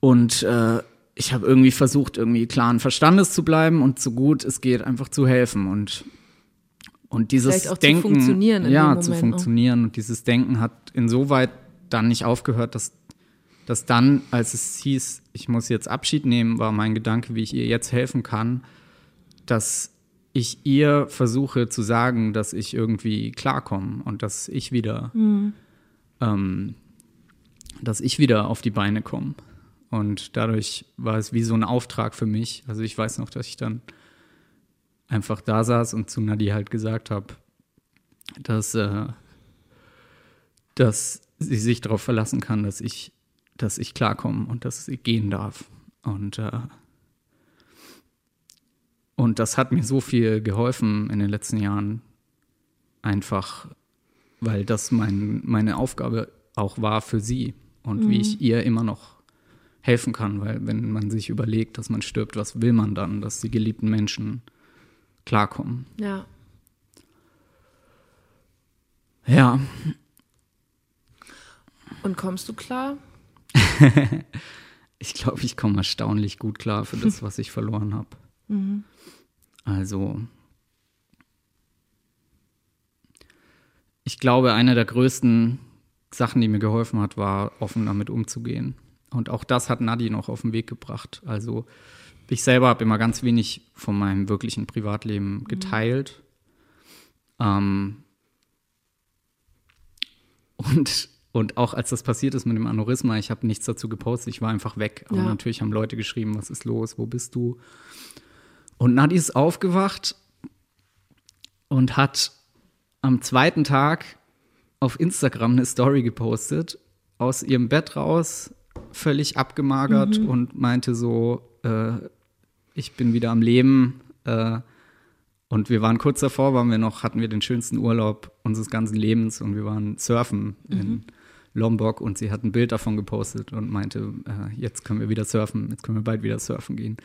und äh, ich habe irgendwie versucht, irgendwie klaren Verstandes zu bleiben und so gut es geht, einfach zu helfen. Und, und dieses auch zu Denken. funktionieren ja, dem zu Moment, ne? funktionieren. Und dieses Denken hat insoweit dann nicht aufgehört, dass, dass dann, als es hieß, ich muss jetzt Abschied nehmen, war mein Gedanke, wie ich ihr jetzt helfen kann, dass ich ihr versuche zu sagen, dass ich irgendwie klarkomme und dass ich wieder, ähm, dass ich wieder auf die Beine komme. Und dadurch war es wie so ein Auftrag für mich. Also ich weiß noch, dass ich dann einfach da saß und zu Nadi halt gesagt habe, dass, äh, dass sie sich darauf verlassen kann, dass ich, dass ich klarkomme und dass sie gehen darf. Und, äh, und das hat mir so viel geholfen in den letzten Jahren. Einfach, weil das mein, meine Aufgabe auch war für sie und wie ich ihr immer noch helfen kann, weil wenn man sich überlegt, dass man stirbt, was will man dann, dass die geliebten Menschen klarkommen? ja. Ja, Und kommst du klar? ich glaube, ich komme erstaunlich gut klar für das, was ich verloren habe. Also, ich glaube, eine der größten Sachen, die mir geholfen hat, war, offen damit umzugehen. Und auch das hat Nadi noch auf den Weg gebracht. Also, ich selber habe immer ganz wenig von meinem wirklichen Privatleben geteilt. Ähm, und und auch als das passiert ist mit dem Aneurysma, ich habe nichts dazu gepostet, ich war einfach weg. Aber Ja. natürlich haben Leute geschrieben, was ist los, wo bist du? Und Nadi ist aufgewacht und hat am zweiten Tag auf Instagram eine Story gepostet, aus ihrem Bett raus, völlig abgemagert und meinte so, äh, ich bin wieder am Leben. Äh, und wir waren kurz davor, waren wir noch, hatten wir den schönsten Urlaub unseres ganzen Lebens und wir waren surfen in Lombok und sie hat ein Bild davon gepostet und meinte, äh, jetzt können wir wieder surfen, jetzt können wir bald wieder surfen gehen.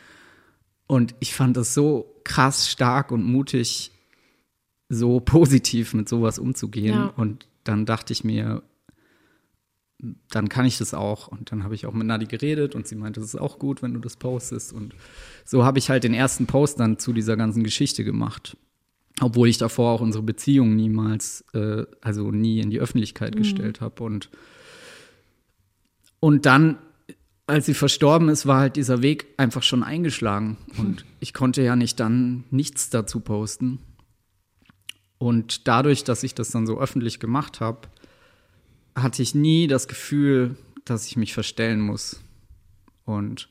Und ich fand das so krass stark und mutig, so positiv mit sowas umzugehen. Ja. Und dann dachte ich mir, dann kann ich das auch. Und dann habe ich auch mit Nadi geredet und sie meinte, das ist auch gut, wenn du das postest. Und so habe ich halt den ersten Post dann zu dieser ganzen Geschichte gemacht. Obwohl ich davor auch unsere Beziehung niemals, äh, also nie in die Öffentlichkeit gestellt habe. Und, und dann, als sie verstorben ist, war halt dieser Weg einfach schon eingeschlagen. Und ich konnte ja nicht dann nichts dazu posten. Und dadurch, dass ich das dann so öffentlich gemacht habe, hatte ich nie das Gefühl, dass ich mich verstellen muss. Und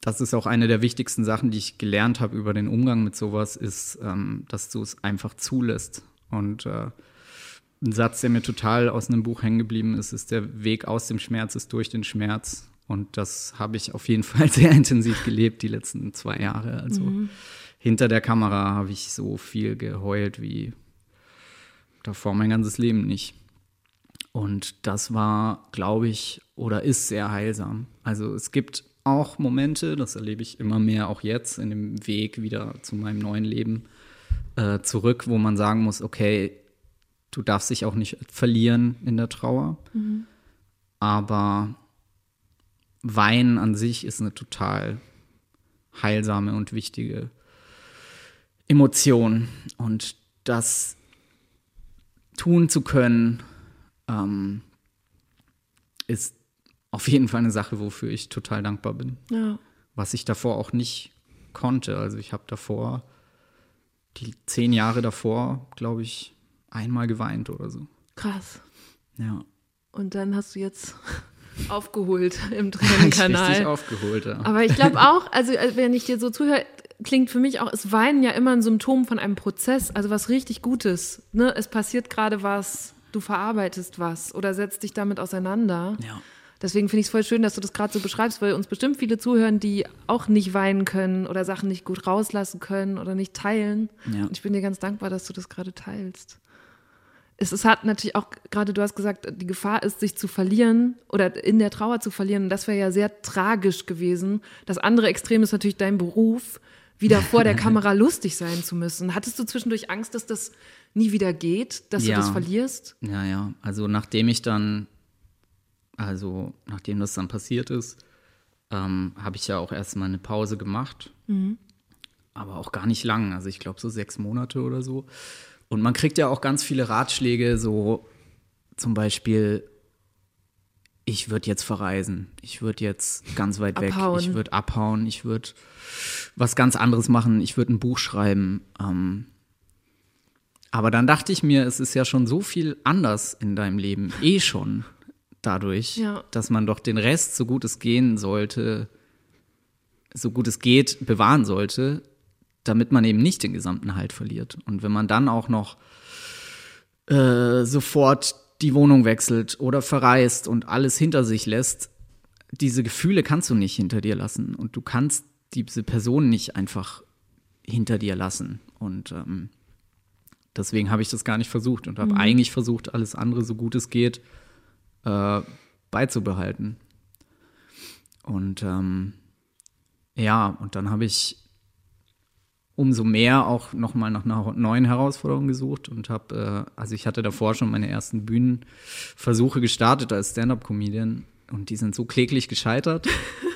das ist auch eine der wichtigsten Sachen, die ich gelernt habe über den Umgang mit sowas, ist, ähm, dass du es einfach zulässt. Und äh, ein Satz, der mir total aus einem Buch hängen geblieben ist, ist, der Weg aus dem Schmerz ist durch den Schmerz. Und das habe ich auf jeden Fall sehr intensiv gelebt die letzten zwei Jahre. Also hinter der Kamera habe ich so viel geheult wie davor mein ganzes Leben nicht. Und das war, glaube ich, oder ist sehr heilsam. Also es gibt auch Momente, das erlebe ich immer mehr auch jetzt in dem Weg wieder zu meinem neuen Leben äh, zurück, wo man sagen muss, okay, du darfst dich auch nicht verlieren in der Trauer. Aber Weinen an sich ist eine total heilsame und wichtige Emotion. Und das tun zu können, ähm, ist auf jeden Fall eine Sache, wofür ich total dankbar bin. Ja. Was ich davor auch nicht konnte. Also ich habe davor, die zehn Jahre davor, glaube ich, einmal geweint oder so. Krass. Ja. Und dann hast du jetzt aufgeholt im Ich richtig Tränenkanal. aufgeholt. Ja. Aber ich glaube auch, also äh, wenn ich dir so zuhöre, klingt für mich auch, ist Weinen ja immer ein Symptom von einem Prozess, also was richtig Gutes. Ne? Es passiert gerade was, du verarbeitest was oder setzt dich damit auseinander. ja. Deswegen finde ich es voll schön, dass du das gerade so beschreibst, weil uns bestimmt viele zuhören, die auch nicht weinen können oder Sachen nicht gut rauslassen können oder nicht teilen. Ja. Und ich bin dir ganz dankbar, dass du das gerade teilst. Es, es hat natürlich auch, gerade du hast gesagt, die Gefahr ist, sich zu verlieren oder in der Trauer zu verlieren. Und das wäre ja sehr tragisch gewesen. Das andere Extrem ist natürlich dein Beruf, wieder vor der Kamera lustig sein zu müssen. Hattest du zwischendurch Angst, dass das nie wieder geht, dass Ja. du das verlierst? Ja, ja. Also nachdem ich dann, also nachdem das dann passiert ist, ähm, habe ich ja auch erstmal eine Pause gemacht. Aber auch gar nicht lang. Also ich glaube so sechs Monate oder so. Und man kriegt ja auch ganz viele Ratschläge, so zum Beispiel, ich würde jetzt verreisen, ich würde jetzt ganz weit weg, Abhauen. ich würde abhauen, ich würde was ganz anderes machen, ich würde ein Buch schreiben. Ähm, aber dann dachte ich mir, es ist ja schon so viel anders in deinem Leben, eh schon dadurch, Ja. dass man doch den Rest, so gut es gehen sollte, so gut es geht, bewahren sollte, damit man eben nicht den gesamten Halt verliert. Und wenn man dann auch noch äh, sofort die Wohnung wechselt oder verreist und alles hinter sich lässt, diese Gefühle kannst du nicht hinter dir lassen und du kannst diese Person nicht einfach hinter dir lassen. Und ähm, deswegen habe ich das gar nicht versucht und habe eigentlich versucht, alles andere, so gut es geht, äh, beizubehalten. Und ähm, ja, und dann habe ich umso mehr auch nochmal nach einer neuen Herausforderung gesucht und habe, äh, also ich hatte davor schon meine ersten Bühnenversuche gestartet als Stand-up-Comedian und die sind so kläglich gescheitert,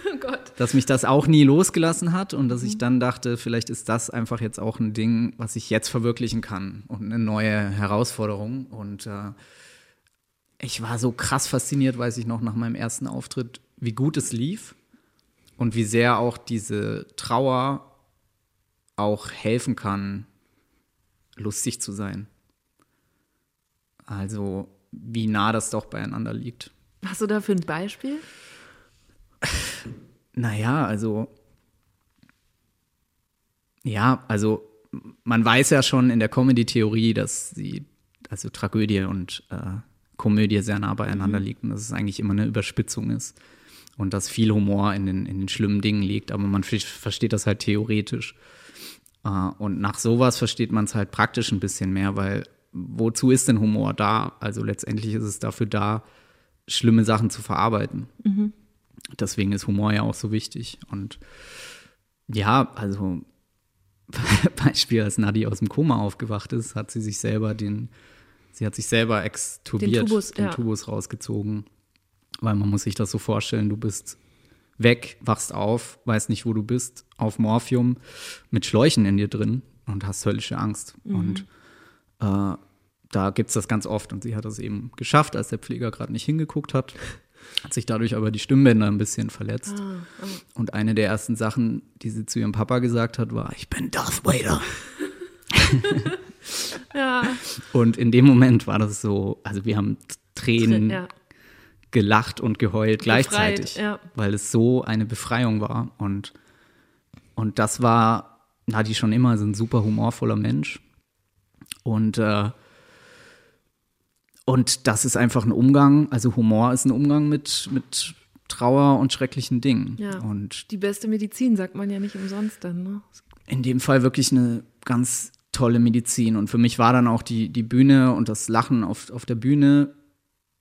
dass mich das auch nie losgelassen hat und dass ich dann dachte, vielleicht ist das einfach jetzt auch ein Ding, was ich jetzt verwirklichen kann und eine neue Herausforderung und äh, ich war so krass fasziniert, weiß ich noch, nach meinem ersten Auftritt, wie gut es lief und wie sehr auch diese Trauer auch helfen kann, lustig zu sein. Also wie nah das doch beieinander liegt. Hast du dafür ein Beispiel? Naja, also. Ja, also man weiß ja schon in der Comedy-Theorie, dass sie, also Tragödie und äh, Komödie sehr nah beieinander liegt und dass es eigentlich immer eine Überspitzung ist und dass viel Humor in den, in den schlimmen Dingen liegt, aber man ver- versteht das halt theoretisch. Äh, und nach sowas versteht man es halt praktisch ein bisschen mehr, weil wozu ist denn Humor da? Also letztendlich ist es dafür da, schlimme Sachen zu verarbeiten. Deswegen ist Humor ja auch so wichtig. Und ja, also Beispiel, als Nadi aus dem Koma aufgewacht ist, hat sie sich selber den, sie hat sich selber extubiert, Den Tubus, ja. Tubus rausgezogen. Weil man muss sich das so vorstellen, du bist weg, wachst auf, weißt nicht, wo du bist, auf Morphium mit Schläuchen in dir drin und hast höllische Angst. Und äh, da gibt es das ganz oft. Und sie hat das eben geschafft, als der Pfleger gerade nicht hingeguckt hat. Hat sich dadurch aber die Stimmbänder ein bisschen verletzt. Und eine der ersten Sachen, die sie zu ihrem Papa gesagt hat, war, ich bin Darth Vader. Ja. Und in dem Moment war das so, also wir haben Tränen ja. gelacht und geheult gleichzeitig, ja. weil es so eine Befreiung war. Und, und das war Nadi schon immer so ein super humorvoller Mensch. Und, äh, und das ist einfach ein Umgang, also Humor ist ein Umgang mit, mit Trauer und schrecklichen Dingen. Ja. Und Die beste Medizin sagt man ja nicht umsonst dann, ne? in dem Fall wirklich eine ganz tolle Medizin. Und für mich war dann auch die, die Bühne und das Lachen auf, auf der Bühne,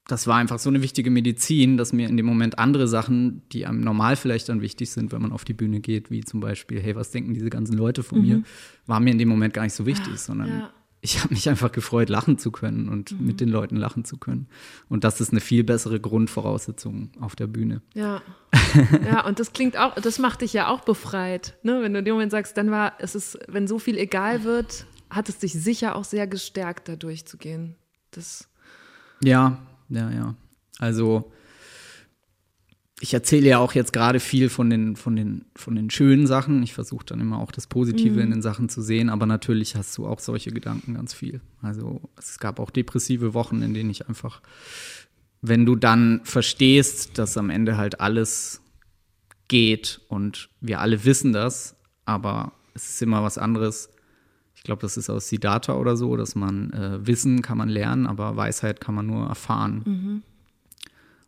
das war einfach so eine wichtige Medizin, dass mir in dem Moment andere Sachen, die einem normal vielleicht dann wichtig sind, wenn man auf die Bühne geht, wie zum Beispiel, hey, was denken diese ganzen Leute von mir, war mir in dem Moment gar nicht so wichtig, sondern Ja. Ich habe mich einfach gefreut, lachen zu können und mit den Leuten lachen zu können. Und das ist eine viel bessere Grundvoraussetzung auf der Bühne. Ja. ja, und das klingt auch, das macht dich ja auch befreit, ne? Wenn du in dem Moment sagst, dann war, es ist, wenn so viel egal wird, hat es dich sicher auch sehr gestärkt, da durchzugehen. Das, Ja, ja, ja. Also ich erzähle ja auch jetzt gerade viel von den, von den, von den schönen Sachen. Ich versuche dann immer auch das Positive in den Sachen zu sehen, aber natürlich hast du auch solche Gedanken ganz viel. Also es gab auch depressive Wochen, in denen ich einfach, wenn du dann verstehst, dass am Ende halt alles geht und wir alle wissen das, aber es ist immer was anderes. Ich glaube, das ist aus Siddhartha oder so, dass man äh, Wissen kann man lernen, aber Weisheit kann man nur erfahren.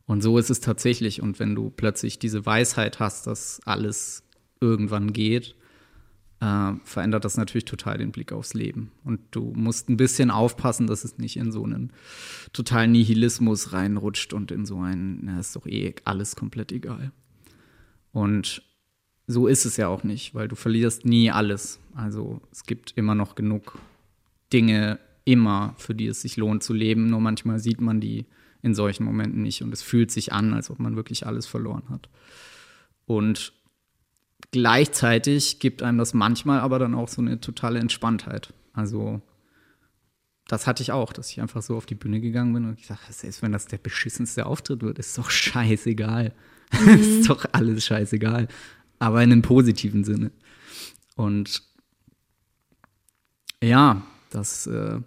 Und so ist es tatsächlich. Und wenn du plötzlich diese Weisheit hast, dass alles irgendwann geht, äh, verändert das natürlich total den Blick aufs Leben. Und du musst ein bisschen aufpassen, dass es nicht in so einen totalen Nihilismus reinrutscht und in so einen, na, ist doch eh alles komplett egal. Und so ist es ja auch nicht, weil du verlierst nie alles. Also es gibt immer noch genug Dinge, immer, für die es sich lohnt zu leben. Nur manchmal sieht man die in solchen Momenten nicht und es fühlt sich an, als ob man wirklich alles verloren hat. Und gleichzeitig gibt einem das manchmal aber dann auch so eine totale Entspanntheit. Also das hatte ich auch, dass ich einfach so auf die Bühne gegangen bin und ich dachte, selbst wenn das der beschissenste Auftritt wird, ist doch scheißegal. ist doch alles scheißegal. Aber in einem positiven Sinne. Und ja, das äh,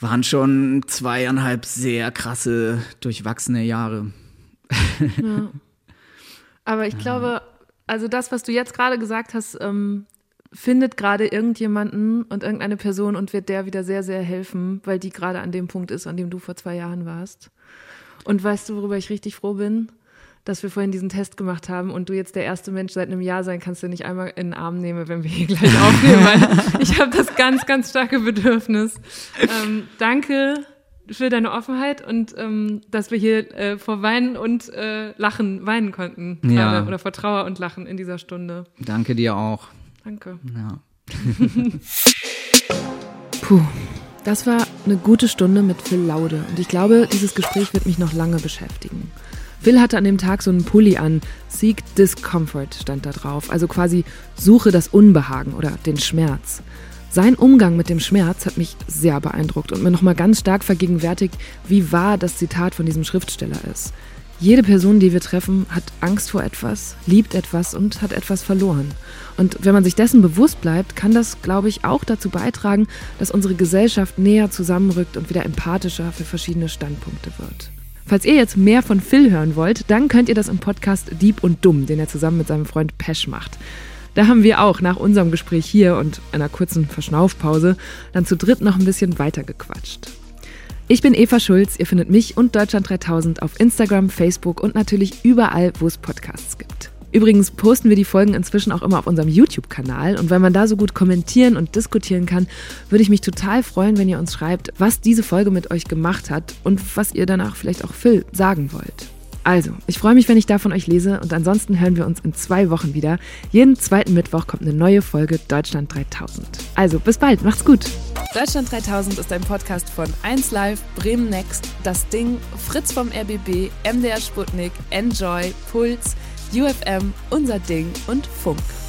waren schon zweieinhalb sehr krasse, durchwachsene Jahre. aber ich glaube, also das, was du jetzt gerade gesagt hast, ähm, findet gerade irgendjemanden und irgendeine Person und wird der wieder sehr, sehr helfen, weil die gerade an dem Punkt ist, an dem du vor zwei Jahren warst. Und weißt du, worüber ich richtig froh bin? Dass wir vorhin diesen Test gemacht haben und du jetzt der erste Mensch seit einem Jahr sein kannst, den ich einmal in den Arm nehme, wenn wir hier gleich aufnehmen, weil ich habe das ganz, ganz starke Bedürfnis. Ähm, danke für deine Offenheit und ähm, dass wir hier äh, vor Weinen und äh, Lachen weinen konnten. Ja. gerade, Oder vor Trauer und Lachen in dieser Stunde. Danke dir auch. Danke. Ja. Puh, das war eine gute Stunde mit Phil Laude und ich glaube, dieses Gespräch wird mich noch lange beschäftigen. Phil hatte an dem Tag so einen Pulli an, Seek Discomfort stand da drauf, also quasi suche das Unbehagen oder den Schmerz. Sein Umgang mit dem Schmerz hat mich sehr beeindruckt und mir nochmal ganz stark vergegenwärtigt, wie wahr das Zitat von diesem Schriftsteller ist. Jede Person, die wir treffen, hat Angst vor etwas, liebt etwas und hat etwas verloren. Und wenn man sich dessen bewusst bleibt, kann das, glaube ich, auch dazu beitragen, dass unsere Gesellschaft näher zusammenrückt und wieder empathischer für verschiedene Standpunkte wird. Falls ihr jetzt mehr von Phil hören wollt, dann könnt ihr das im Podcast Dieb und Dumm, den er zusammen mit seinem Freund Pesch macht. Da haben wir auch nach unserem Gespräch hier und einer kurzen Verschnaufpause dann zu dritt noch ein bisschen weiter gequatscht. Ich bin Eva Schulz. Ihr findet mich und Deutschland 3000 auf Instagram, Facebook und natürlich überall, wo es Podcasts gibt. Übrigens posten wir die Folgen inzwischen auch immer auf unserem YouTube-Kanal. Und weil man da so gut kommentieren und diskutieren kann, würde ich mich total freuen, wenn ihr uns schreibt, was diese Folge mit euch gemacht hat und was ihr danach vielleicht auch Phil sagen wollt. Also, ich freue mich, wenn ich da von euch lese und ansonsten hören wir uns in zwei Wochen wieder. Jeden zweiten Mittwoch kommt eine neue Folge Deutschland 3000. Also, bis bald, macht's gut. Deutschland 3000 ist ein Podcast von 1Live, Bremen Next, Das Ding, Fritz vom RBB, MDR Sputnik, Enjoy, Puls, UFM, Unser Ding und Funk.